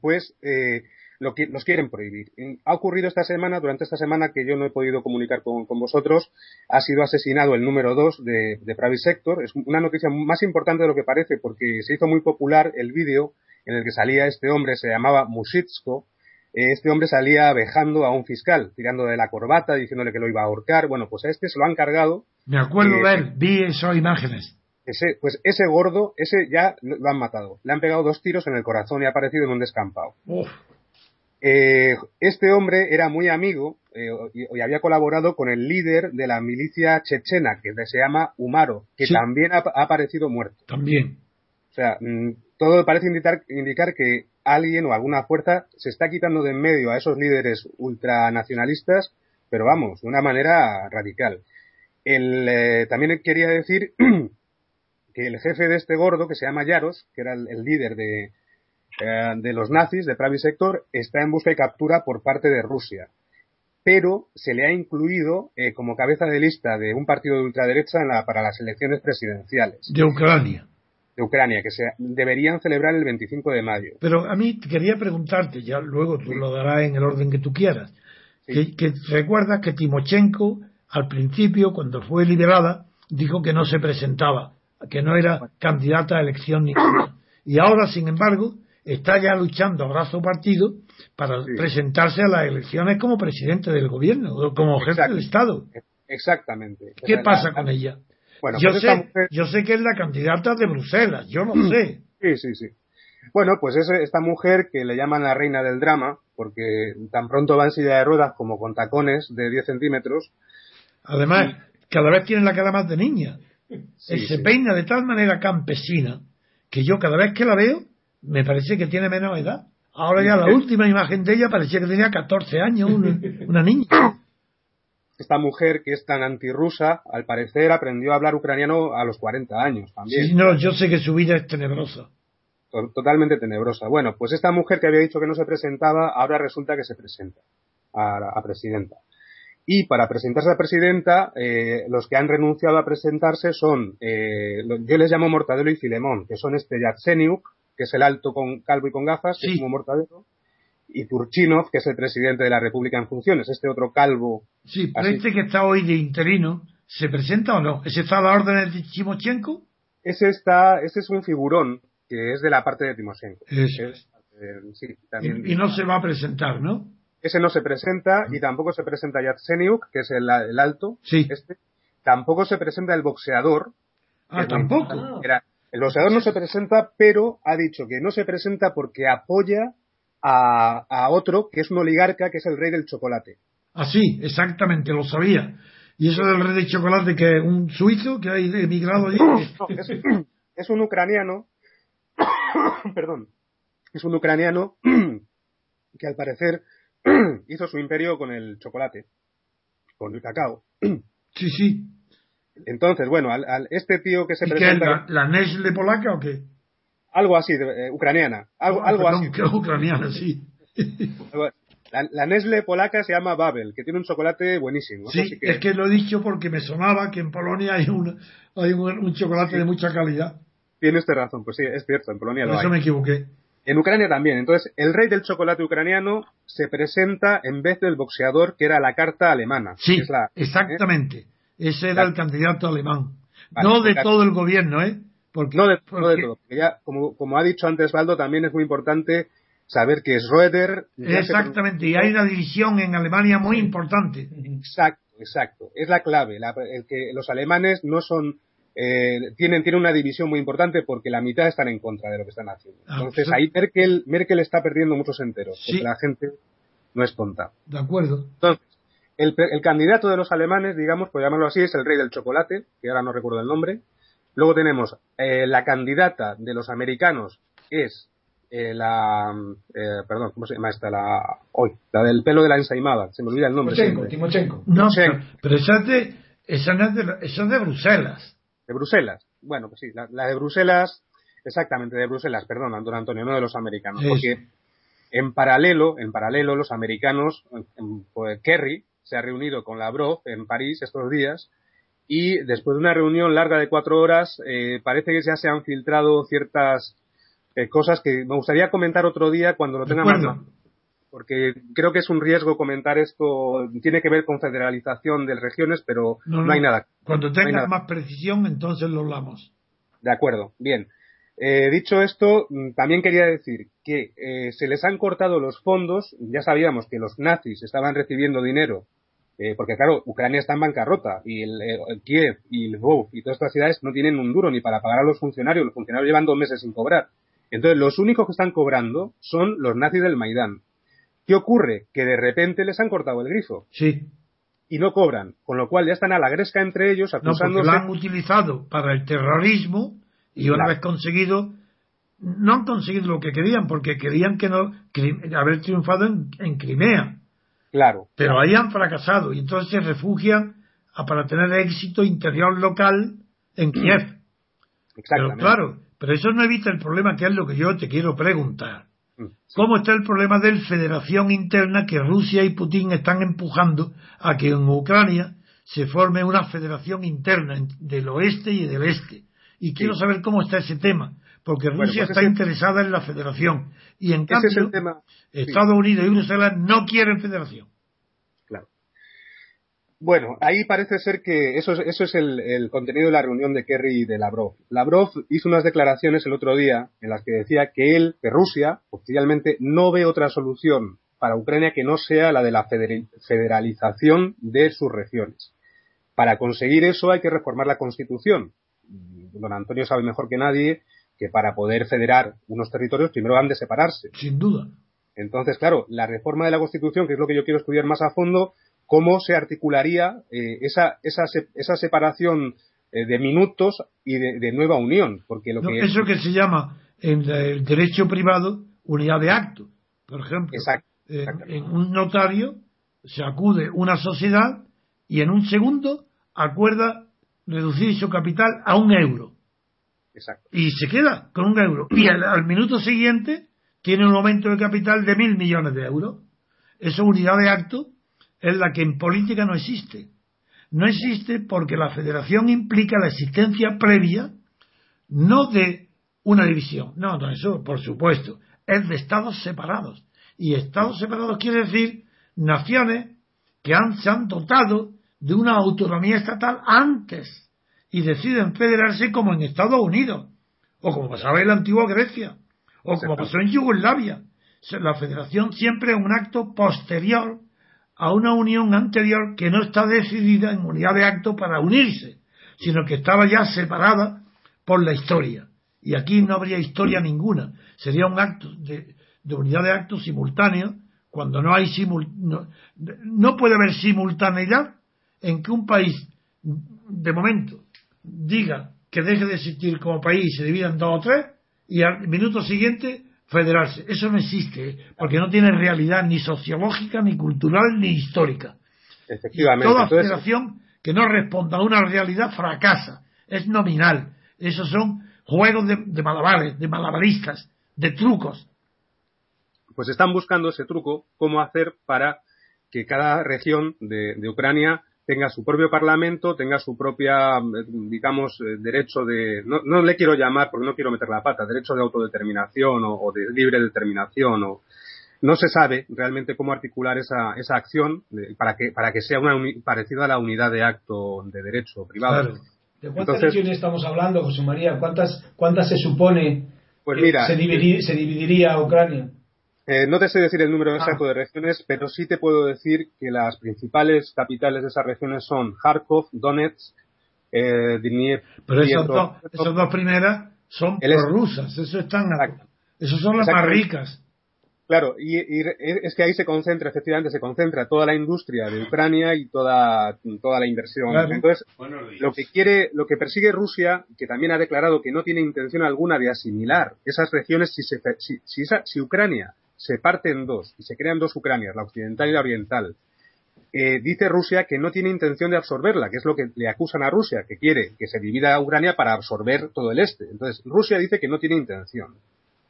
pues eh, lo que, los quieren prohibir. Ha ocurrido esta semana, durante esta semana que yo no he podido comunicar con, vosotros, ha sido asesinado el número 2 de, de Private Sector. Es una noticia más importante de lo que parece porque se hizo muy popular el vídeo en el que salía este hombre, se llamaba Musitsko. Este hombre salía vejando a un fiscal, tirando de la corbata, diciéndole que lo iba a ahorcar. Bueno, pues a este se lo han cargado. Me acuerdo eh, de él, vi esas imágenes. Ese, pues ese gordo, ese ya lo han matado. Le han pegado dos tiros en el corazón y ha aparecido en un descampado. Eh, este hombre era muy amigo eh, y, había colaborado con el líder de la milicia chechena, que se llama Umaro, que también ha, aparecido muerto. También. O sea, mm, todo parece indicar, indicar que alguien o alguna fuerza se está quitando de en medio a esos líderes ultranacionalistas, pero vamos, de una manera radical. El, eh, también quería decir que el jefe de este gordo, que se llama Yaros, que era el, líder de, eh, de los nazis, de Pravi Sector, está en busca y captura por parte de Rusia. Pero se le ha incluido eh, como cabeza de lista de un partido de ultraderecha para las elecciones presidenciales. De Ucrania. De Ucrania, que se deberían celebrar el 25 de mayo. Pero a mí quería preguntarte, ya luego tú lo darás en el orden que tú quieras, que, que recuerdas que Timochenko, al principio, cuando fue liberada, dijo que no se presentaba que no era candidata a elección ninguna. Y ahora, sin embargo, está ya luchando a brazo partido para presentarse a las elecciones como presidente del gobierno, o como jefe del Estado. Exactamente. ¿Qué pasa con ella? Bueno, yo, pues sé, yo sé que es la candidata de Bruselas, yo lo sé. Sí, sí, sí. Bueno, pues es esta mujer que le llaman la reina del drama, porque tan pronto va en silla de ruedas como con tacones de 10 centímetros. Además, cada vez tiene la cara más de niña se peina de tal manera campesina que yo cada vez que la veo me parece que tiene menos edad. Ahora ya la última imagen de ella parecía que tenía 14 años, una, niña. Esta mujer que es tan antirrusa, al parecer aprendió a hablar ucraniano a los 40 años también. Sí, no, yo sé que su vida es tenebrosa. Totalmente tenebrosa. Bueno, pues esta mujer que había dicho que no se presentaba, ahora resulta que se presenta a presidenta. Y para presentarse a presidenta, eh, los que han renunciado a presentarse son, eh, yo les llamo Mortadelo y Filemón, que son este Yatseniuk, que es el alto con calvo y con gafas, que es como Mortadelo, y Turchinov, que es el presidente de la República en funciones, este otro calvo. Sí, pero este que está hoy de interino, ¿se presenta o no? ¿Ese está a la orden de Timoshenko? Ese está, ese es un figurón que es de la parte de Timoshenko. Eso. sí, también, y no se va a presentar, ¿no? Ese no se presenta y tampoco se presenta Yatseniuk, que es el, alto. Sí. Este. Tampoco se presenta el boxeador. Ah, tampoco. el boxeador no se presenta, pero ha dicho que no se presenta porque apoya a, otro que es un oligarca, que es el rey del chocolate. Ah, sí, exactamente, lo sabía. Y eso del rey del chocolate, que es un suizo que ha emigrado allí. es, es un ucraniano. perdón. Es un ucraniano que al parecer hizo su imperio con el chocolate, con el cacao. Sí, sí. Entonces, bueno, al, este tío que se ¿Y presenta... ¿La, la Nestle polaca o qué? Algo así, eh, ucraniana. Algo, ah, algo así. ucraniana, sí. La, Nestle polaca se llama Babel, que tiene un chocolate buenísimo. Sí, es que lo he dicho porque me sonaba que en Polonia hay un, hay un, chocolate de mucha calidad. Tienes razón, pues sí, es cierto, en Polonia Por eso me equivoqué. En Ucrania también. Entonces, el rey del chocolate ucraniano se presenta en vez del boxeador que era la carta alemana. Sí, exactamente. Ese era el candidato alemán. no de todo el gobierno, ¿eh? Porque, no de, todo. ya, como, como ha dicho antes Valdo, también es muy importante saber que Schröder... Exactamente, y hay una división en Alemania muy importante. Exacto, exacto. Es la clave. el que los alemanes no son eh, tienen, tienen una división muy importante porque la mitad están en contra de lo que están haciendo. Ah, Entonces ahí Merkel, Merkel está perdiendo muchos enteros, porque la gente no es tonta. De acuerdo. Entonces, el, el, candidato de los alemanes, digamos, por llamarlo así, es el rey del chocolate, que ahora no recuerdo el nombre. Luego tenemos eh, la candidata de los americanos, es eh, la, eh, perdón, ¿cómo se llama esta? La, hoy, la del pelo de la ensaimada, se me olvida el nombre. Timochenko, Timochenko. No, pero esa es de, esa es de, esa es de Bruselas. De Bruselas. Bueno, pues sí, la, de Bruselas, exactamente, de Bruselas, perdón, don Antonio, no de los americanos. Porque en paralelo, en paralelo, los americanos, pues, Kerry se ha reunido con Lavrov en París estos días y después de una reunión larga de cuatro horas, eh, parece que ya se han filtrado ciertas eh, cosas que me gustaría comentar otro día cuando lo tenga más porque creo que es un riesgo comentar esto, tiene que ver con federalización de regiones, pero no, hay nada. Cuando tenga más precisión, entonces lo hablamos. De acuerdo, bien. Eh, dicho esto, mm, también quería decir que eh, se les han cortado los fondos, ya sabíamos que los nazis estaban recibiendo dinero, eh, porque claro, Ucrania está en bancarrota, y el, Kiev y Lvov y todas estas ciudades no tienen un duro ni para pagar a los funcionarios, los funcionarios llevan dos meses sin cobrar. Entonces, los únicos que están cobrando son los nazis del Maidán. ¿Qué ocurre? Que de repente les han cortado el grifo. Sí. Y no cobran, con lo cual ya están a la gresca entre ellos acusándose. No, lo han utilizado para el terrorismo y una vez conseguido, no han conseguido lo que querían, porque querían que no haber triunfado en, Crimea. Claro. Pero ahí han fracasado y entonces se refugian a, para tener éxito interior local en Kiev. Exactamente. Pero claro, pero eso no evita el problema que es lo que yo te quiero preguntar. ¿Cómo está el problema de federación interna que Rusia y Putin están empujando a que en Ucrania se forme una federación interna del oeste y del este? Y quiero saber cómo está ese tema, porque Rusia pues está interesada en la federación y en cambio Estados Unidos y Bruselas no quieren federación. Bueno, ahí parece ser que eso, eso es el, contenido de la reunión de Kerry y de Lavrov. Lavrov hizo unas declaraciones el otro día en las que decía que él, que Rusia, oficialmente, no ve otra solución para Ucrania que no sea la de la federalización de sus regiones. Para conseguir eso hay que reformar la Constitución. Don Antonio sabe mejor que nadie que para poder federar unos territorios primero han de separarse. Sin duda. Entonces, claro, la reforma de la Constitución, que es lo que yo quiero estudiar más a fondo, cómo se articularía eh, esa, esa, esa, separación eh, de minutos y de, nueva unión. Porque lo que eso que se llama en el derecho privado unidad de acto. Por ejemplo, en un notario se acude una sociedad y en un segundo acuerda reducir su capital a un euro. Y se queda con un euro. Y al, minuto siguiente tiene un aumento de capital de mil millones de euros. Eso es unidad de acto es la que en política no existe. No existe porque la federación implica la existencia previa no de una división, no, no, eso por supuesto, es de estados separados. Y estados separados quiere decir naciones que han, se han dotado de una autonomía estatal antes y deciden federarse como en Estados Unidos, o como pasaba en la antigua Grecia, o como pasó en Yugoslavia. La federación siempre es un acto posterior a una unión anterior que no está decidida en unidad de acto para unirse, sino que estaba ya separada por la historia. Y aquí no habría historia ninguna. Sería un acto de, unidad de acto simultáneo cuando no hay simul, no, puede haber simultaneidad en que un país de momento diga que deje de existir como país y se divida en dos o tres y al minuto siguiente federarse. Eso no existe, porque no tiene realidad ni sociológica, ni cultural, ni histórica. Efectivamente. toda federación que no responda a una realidad fracasa. Es nominal. Esos son juegos de, malabares, de malabaristas, de trucos. pues están buscando ese truco, cómo hacer para que cada región de, Ucrania tenga su propio parlamento, tenga su propia, digamos, eh, derecho de, no, le quiero llamar porque no quiero meter la pata, derecho de autodeterminación o, de libre determinación o no se sabe realmente cómo articular esa, esa acción para que para que sea una parecida a la unidad de acto de derecho privado. ¿De cuántas regiones estamos hablando, José María? ¿Cuántas cuántas se supone pues mira, se, se dividiría Ucrania? Eh, no te sé decir el número ah. exacto de regiones, pero sí te puedo decir que las principales capitales de esas regiones son Kharkov, Donetsk, eh, Pero esas dos, primeras son prorrusas, eso están, esas son las más ricas. Claro, y, es que ahí se concentra, efectivamente, se concentra toda la industria de Ucrania y toda, toda la inversión. Entonces, lo que quiere, lo que persigue Rusia, que también ha declarado que no tiene intención alguna de asimilar esas regiones, si, si, si, si Ucrania se parte en dos y se crean dos Ucranias, la occidental y la oriental, eh, dice Rusia que no tiene intención de absorberla, que es lo que le acusan a Rusia, que quiere que se divida Ucrania para absorber todo el este. Entonces, Rusia dice que no tiene intención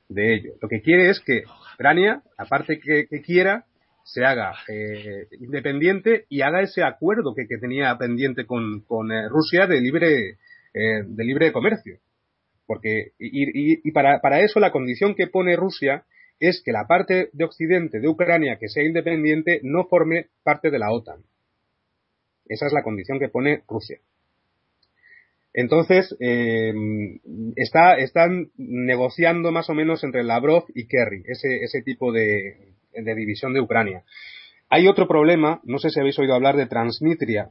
de ello. Lo que quiere es que Ucrania, aparte que, que quiera, se haga eh, independiente y haga ese acuerdo que, tenía pendiente con, eh, Rusia de libre, de libre comercio. Porque, y, y para, para eso la condición que pone Rusia es que la parte de Occidente de Ucrania que sea independiente no forme parte de la OTAN. Esa es la condición que pone Rusia. Entonces, eh, está, están negociando más o menos entre Lavrov y Kerry ese, ese tipo de, división de Ucrania. Hay otro problema, no sé si habéis oído hablar de Transnistria.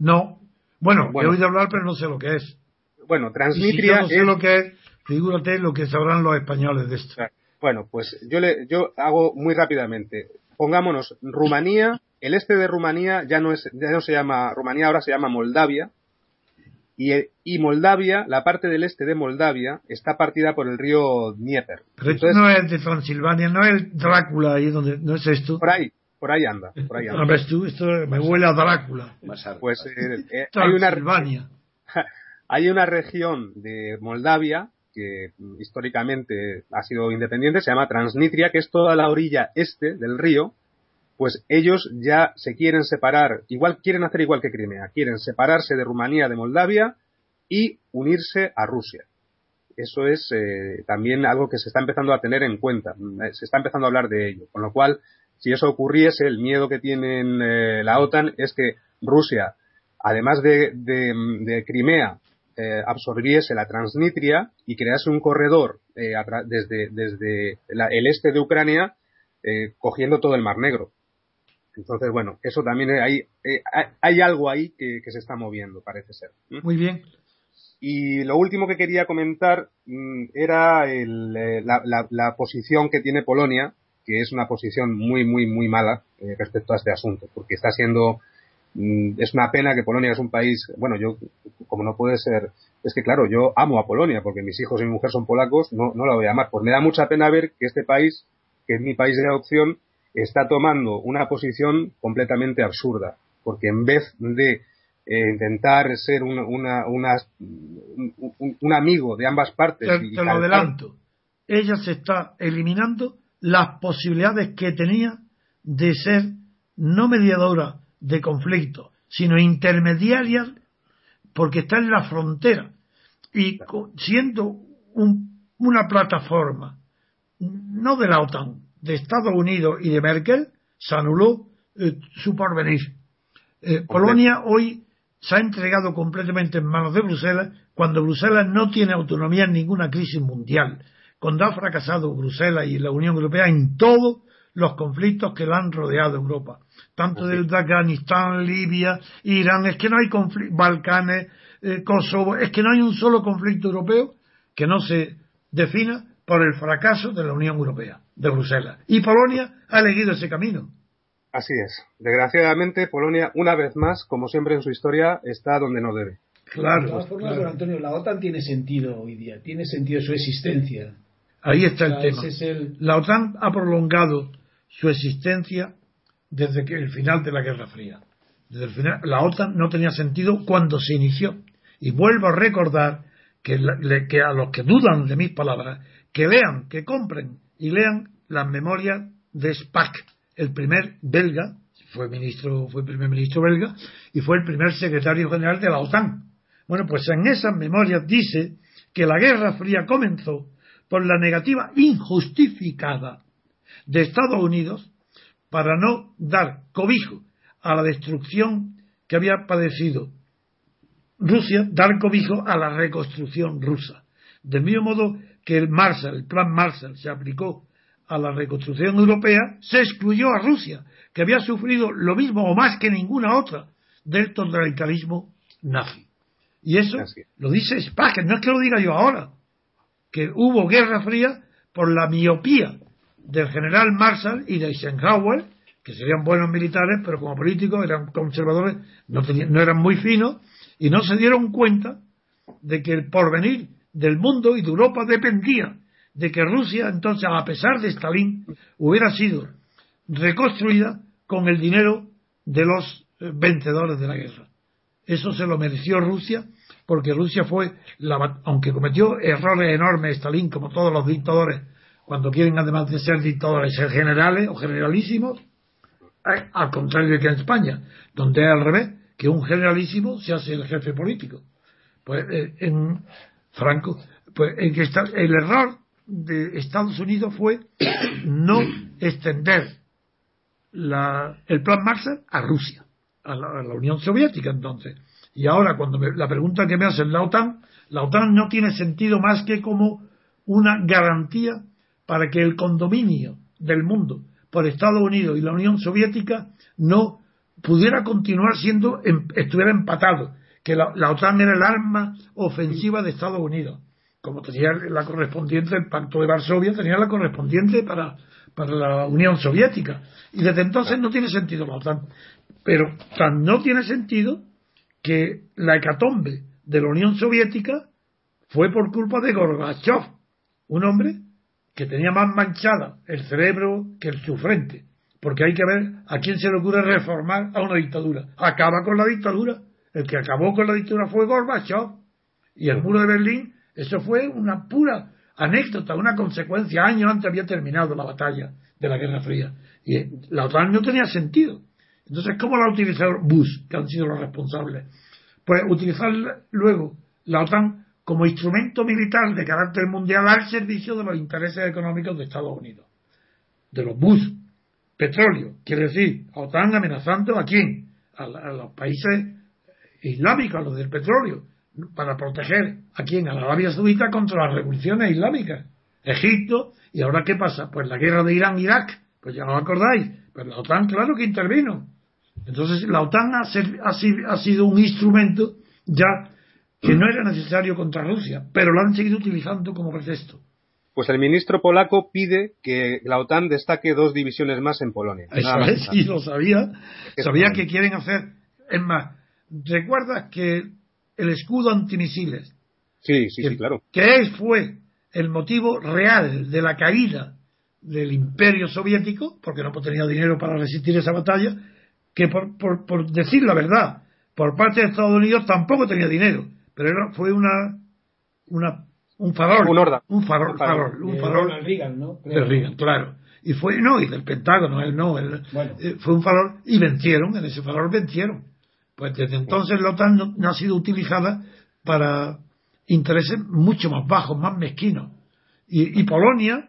No. Bueno, he oído hablar, pero no sé lo que es. Bueno, Transnistria no sé lo que es, Figúrate lo que sabrán los españoles de esto. Bueno, pues yo, le, yo hago muy rápidamente. Pongámonos, Rumanía, el este de Rumanía ya no, es, ya no se llama Rumanía, ahora se llama Moldavia. Y, y, Moldavia, la parte del este de Moldavia, está partida por el río Dnieper. Pero esto no es de Transilvania, no es Drácula ahí donde, ¿no es esto? Por ahí, por ahí anda, por ahí anda. tú, esto me huele a Drácula. Pues eh, eh, hay una hay una región de Moldavia que históricamente ha sido independiente, se llama Transnistria, que es toda la orilla este del río, pues ellos ya se quieren separar, igual quieren hacer igual que Crimea, quieren separarse de Rumanía, de Moldavia y unirse a Rusia. Eso es eh, también algo que se está empezando a tener en cuenta, se está empezando a hablar de ello, con lo cual, si eso ocurriese, el miedo que tienen eh, la OTAN es que Rusia, además de, de Crimea, eh, absorbiese la Transnistria y crease un corredor eh, desde, desde el este de Ucrania eh, cogiendo todo el Mar Negro. Entonces, bueno, eso también hay, hay algo ahí que, se está moviendo, parece ser. Muy bien. Y lo último que quería comentar mm, era la, la, posición que tiene Polonia, que es una posición muy, muy, muy mala respecto a este asunto, porque está siendo es una pena que Polonia es un país, bueno, yo, como no puede ser, es que claro, yo amo a Polonia porque mis hijos y mi mujer son polacos, no, no la voy a amar. Pues me da mucha pena ver que este país, que es mi país de adopción, está tomando una posición completamente absurda. Porque en vez de eh, intentar ser una, una, un, amigo de ambas partes. Te, lo adelanto. Ella se está eliminando las posibilidades que tenía de ser no mediadora de conflicto, sino intermediarias porque está en la frontera. Y siendo una plataforma no de la OTAN, de Estados Unidos y de Merkel, se anuló eh, su porvenir. Eh, Polonia hoy se ha entregado completamente en manos de Bruselas cuando Bruselas no tiene autonomía en ninguna crisis mundial, cuando ha fracasado Bruselas y la Unión Europea en todos los conflictos que la han rodeado Europa tanto del de Afganistán, Libia, Irán, es que no hay conflicto, Balcanes, eh, Kosovo, es que no hay un solo conflicto europeo que no se defina por el fracaso de la Unión Europea, de Bruselas. Y Polonia ha elegido ese camino. Así es. Desgraciadamente, Polonia, una vez más, como siempre en su historia, está donde no debe. Claro. De todas formas, Antonio, la OTAN tiene sentido hoy día, tiene sentido su existencia. Ahí está el tema. La OTAN ha prolongado su existencia desde que el final de la Guerra Fría. Desde el final, la OTAN no tenía sentido cuando se inició. Y vuelvo a recordar que, que a los que dudan de mis palabras, que vean, que compren y lean las memorias de Spack, el primer belga, fue ministro, fue primer ministro belga y fue el primer secretario general de la OTAN. Bueno, pues en esas memorias dice que la Guerra Fría comenzó por la negativa injustificada de Estados Unidos para no dar cobijo a la destrucción que había padecido Rusia, dar cobijo a la reconstrucción rusa. Del mismo modo que el Marshall, el plan Marshall, se aplicó a la reconstrucción europea, se excluyó a Rusia, que había sufrido lo mismo o más que ninguna otra del totalitarismo nazi. Y eso lo dice Spack, no es que lo diga yo ahora, que hubo guerra fría por la miopía del general Marshall y de Eisenhower, que serían buenos militares, pero como políticos eran conservadores, no, no eran muy finos, y no se dieron cuenta de que el porvenir del mundo y de Europa dependía de que Rusia, entonces, a pesar de Stalin, hubiera sido reconstruida con el dinero de los eh, vencedores de la guerra. Eso se lo mereció Rusia, porque Rusia fue, la, aunque cometió errores enormes Stalin, como todos los dictadores, cuando quieren además de ser dictadores, ser generales o generalísimos, eh, al contrario que en España, donde es al revés, que un generalísimo se hace el jefe político. Pues eh, en Franco, pues en que está, el error de Estados Unidos fue no extender la, el plan Marshall a Rusia, a la, Unión Soviética entonces. Y ahora cuando la pregunta que me hacen la OTAN, la OTAN no tiene sentido más que como una garantía para que el condominio del mundo por Estados Unidos y la Unión Soviética no pudiera continuar siendo, em, estuviera empatado, que la, OTAN era el arma ofensiva de Estados Unidos como tenía la correspondiente, el Pacto de Varsovia tenía la correspondiente para, para la Unión Soviética. Y desde entonces no tiene sentido la OTAN. Pero tan no tiene sentido que la hecatombe de la Unión Soviética fue por culpa de Gorbachev, un hombre que tenía más manchada el cerebro que el su frente. Porque hay que ver a quién se le ocurre reformar a una dictadura. Acaba con la dictadura. El que acabó con la dictadura fue Gorbachev. Y el muro de Berlín eso fue una pura anécdota, una consecuencia. Años antes había terminado la batalla de la Guerra Fría. Y la OTAN no tenía sentido. Entonces, ¿cómo la utilizó Bush, que han sido los responsables? Pues utilizar luego la OTAN como instrumento militar de carácter mundial al servicio de los intereses económicos de Estados Unidos. De los Bush. Petróleo. Quiere decir, OTAN amenazando a quién? A, a los países islámicos, a los del petróleo para proteger a quién, a la Arabia Saudita contra las revoluciones islámicas. Egipto, y ahora qué pasa? Pues la guerra de Irán-Irak, pues ya no acordáis, pues la OTAN claro que intervino. Entonces la OTAN ha, ha sido un instrumento ya que no era necesario contra Rusia, pero lo han seguido utilizando como pretexto. Pues el ministro polaco pide que la OTAN destaque dos divisiones más en Polonia. Eso es, sí, lo sabía. Sabía que quieren hacer. Es más, ¿recuerdas que el escudo antimisiles. Sí, sí, sí, claro. Que fue el motivo real de la caída del imperio soviético, porque no tenía dinero para resistir esa batalla, que por, por, decir la verdad, por parte de Estados Unidos tampoco tenía dinero, pero era, fue una, una un farol, un, un farol, un farol, un farol de Reagan, ¿no? De Reagan, claro. Y fue, no, y del Pentágono, él no, él, eh, fue un farol, y vencieron, en ese farol vencieron. Pues desde entonces la OTAN no, ha sido utilizada para intereses mucho más bajos, más mezquinos. Y, Polonia,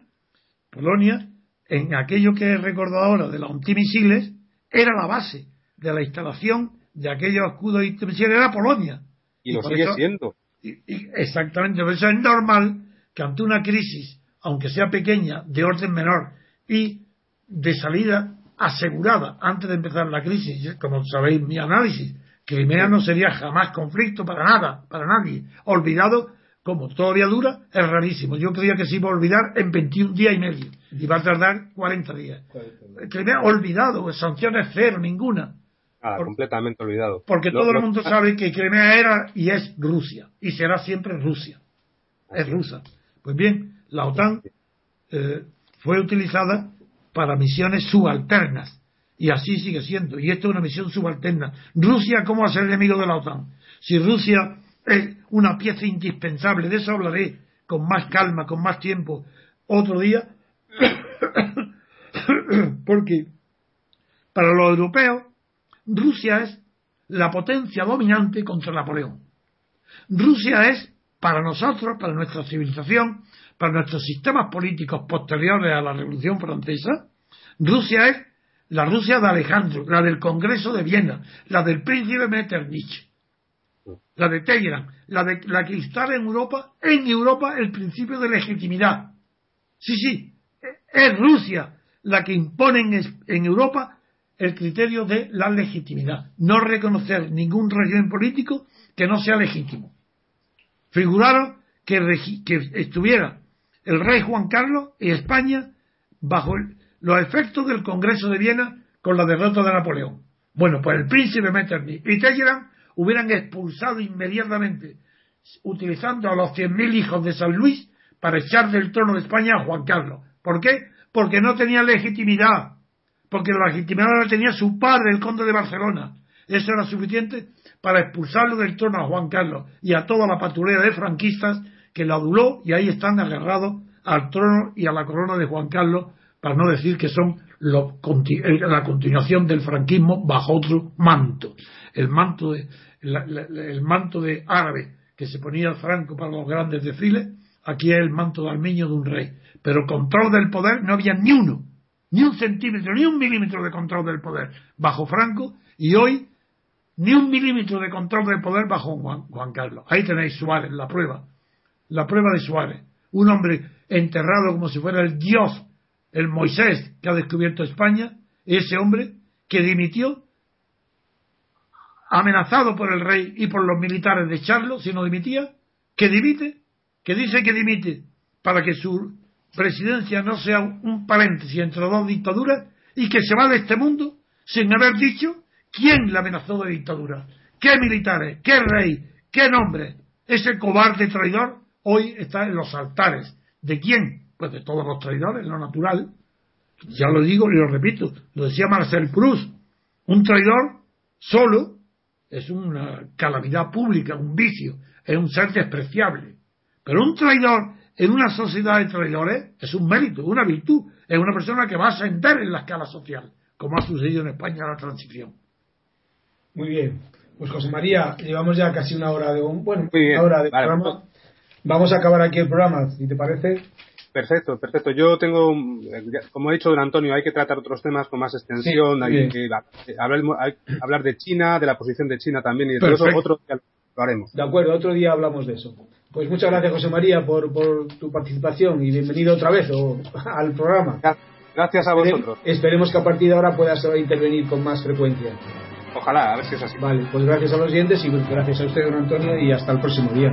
Polonia, en aquello que he recordado ahora de los antimisiles, era la base de la instalación de aquellos escudos antimisiles, era Polonia. Y, lo sigue siendo. exactamente, por eso es normal que ante una crisis, aunque sea pequeña, de orden menor y de salida asegurada antes de empezar la crisis, como sabéis mi análisis, Crimea no sería jamás conflicto para nada, para nadie. Olvidado, como todavía dura, es rarísimo. Yo creía que se iba a olvidar en 21 días y medio y va a tardar 40 días. Crimea olvidado, sanciones cero, ninguna. Ah, completamente olvidado. Porque todo el mundo sabe que Crimea era y es Rusia y será siempre Rusia. Es rusa. Pues bien, la OTAN eh, fue utilizada para misiones subalternas y así sigue siendo. Y esto es una misión subalterna. Rusia, ¿cómo ser enemigo de la OTAN? Si Rusia es una pieza indispensable, de eso hablaré con más calma, con más tiempo, otro día, Porque para los europeos, Rusia es la potencia dominante contra Napoleón. Rusia es, para nosotros, para nuestra civilización, para nuestros sistemas políticos posteriores a la Revolución Francesa, Rusia es la Rusia de Alejandro, la del Congreso de Viena, la del príncipe Metternich, la de Teherán, la, de, la que instala en Europa, en Europa, el principio de legitimidad. Sí, sí, es Rusia la que impone en, en Europa el criterio de la legitimidad. No reconocer ningún régimen político que no sea legítimo. Figuraron que, que estuviera el rey Juan Carlos y España bajo los efectos del Congreso de Viena con la derrota de Napoleón. Bueno, pues el príncipe Metternich y Teherán hubieran expulsado inmediatamente, utilizando a los 100.000 hijos de San Luis para echar del trono de España a Juan Carlos. ¿Por qué? Porque no tenía legitimidad. Porque la legitimidad la tenía su padre, el conde de Barcelona. Eso era suficiente para expulsarlo del trono a Juan Carlos y a toda la patrulla de franquistas que lo aduló y ahí están agarrados al trono y a la corona de Juan Carlos, para no decir que son la continuación del franquismo bajo otro manto. El manto de, el manto de árabe que se ponía Franco para los grandes desfiles, aquí es el manto de almiño de un rey. Pero control del poder no había ni uno, ni un centímetro, ni un milímetro de control del poder bajo Franco y hoy ni un milímetro de control del poder bajo Juan, Carlos. Ahí tenéis Suárez, la prueba, la prueba de Suárez, un hombre enterrado como si fuera el Dios, el Moisés que ha descubierto España, ese hombre que dimitió amenazado por el rey y por los militares de echarlo si no dimitía, que dimite, que dice que dimite para que su presidencia no sea un paréntesis entre dos dictaduras y que se va de este mundo sin haber dicho quién le amenazó de dictadura, qué militares, qué rey, qué nombre. Ese cobarde traidor hoy está en los altares. ¿De quién? Pues de todos los traidores, lo natural. Ya lo digo y lo repito, lo decía Marcel Cruz, un traidor solo es una calamidad pública, un vicio, es un ser despreciable. Pero un traidor en una sociedad de traidores es un mérito, una virtud, es una persona que va a ascender en la escala social, como ha sucedido en España en la transición. Muy bien. Pues José María, llevamos ya casi una hora de un, bueno, una hora de programa. Vamos a acabar aquí el programa, si te parece. Perfecto, perfecto. Yo tengo, como ha dicho don Antonio, hay que tratar otros temas con más extensión, hay que hablar, de China, de la posición de China también y de eso, otro día lo haremos. De acuerdo, otro día hablamos de eso. Pues muchas gracias José María por, tu participación y bienvenido otra vez al programa. Gracias a vosotros. Esperemos que a partir de ahora puedas intervenir con más frecuencia. Ojalá, a ver si es así. Vale, pues gracias a los oyentes y gracias a usted, don Antonio, y hasta el próximo día.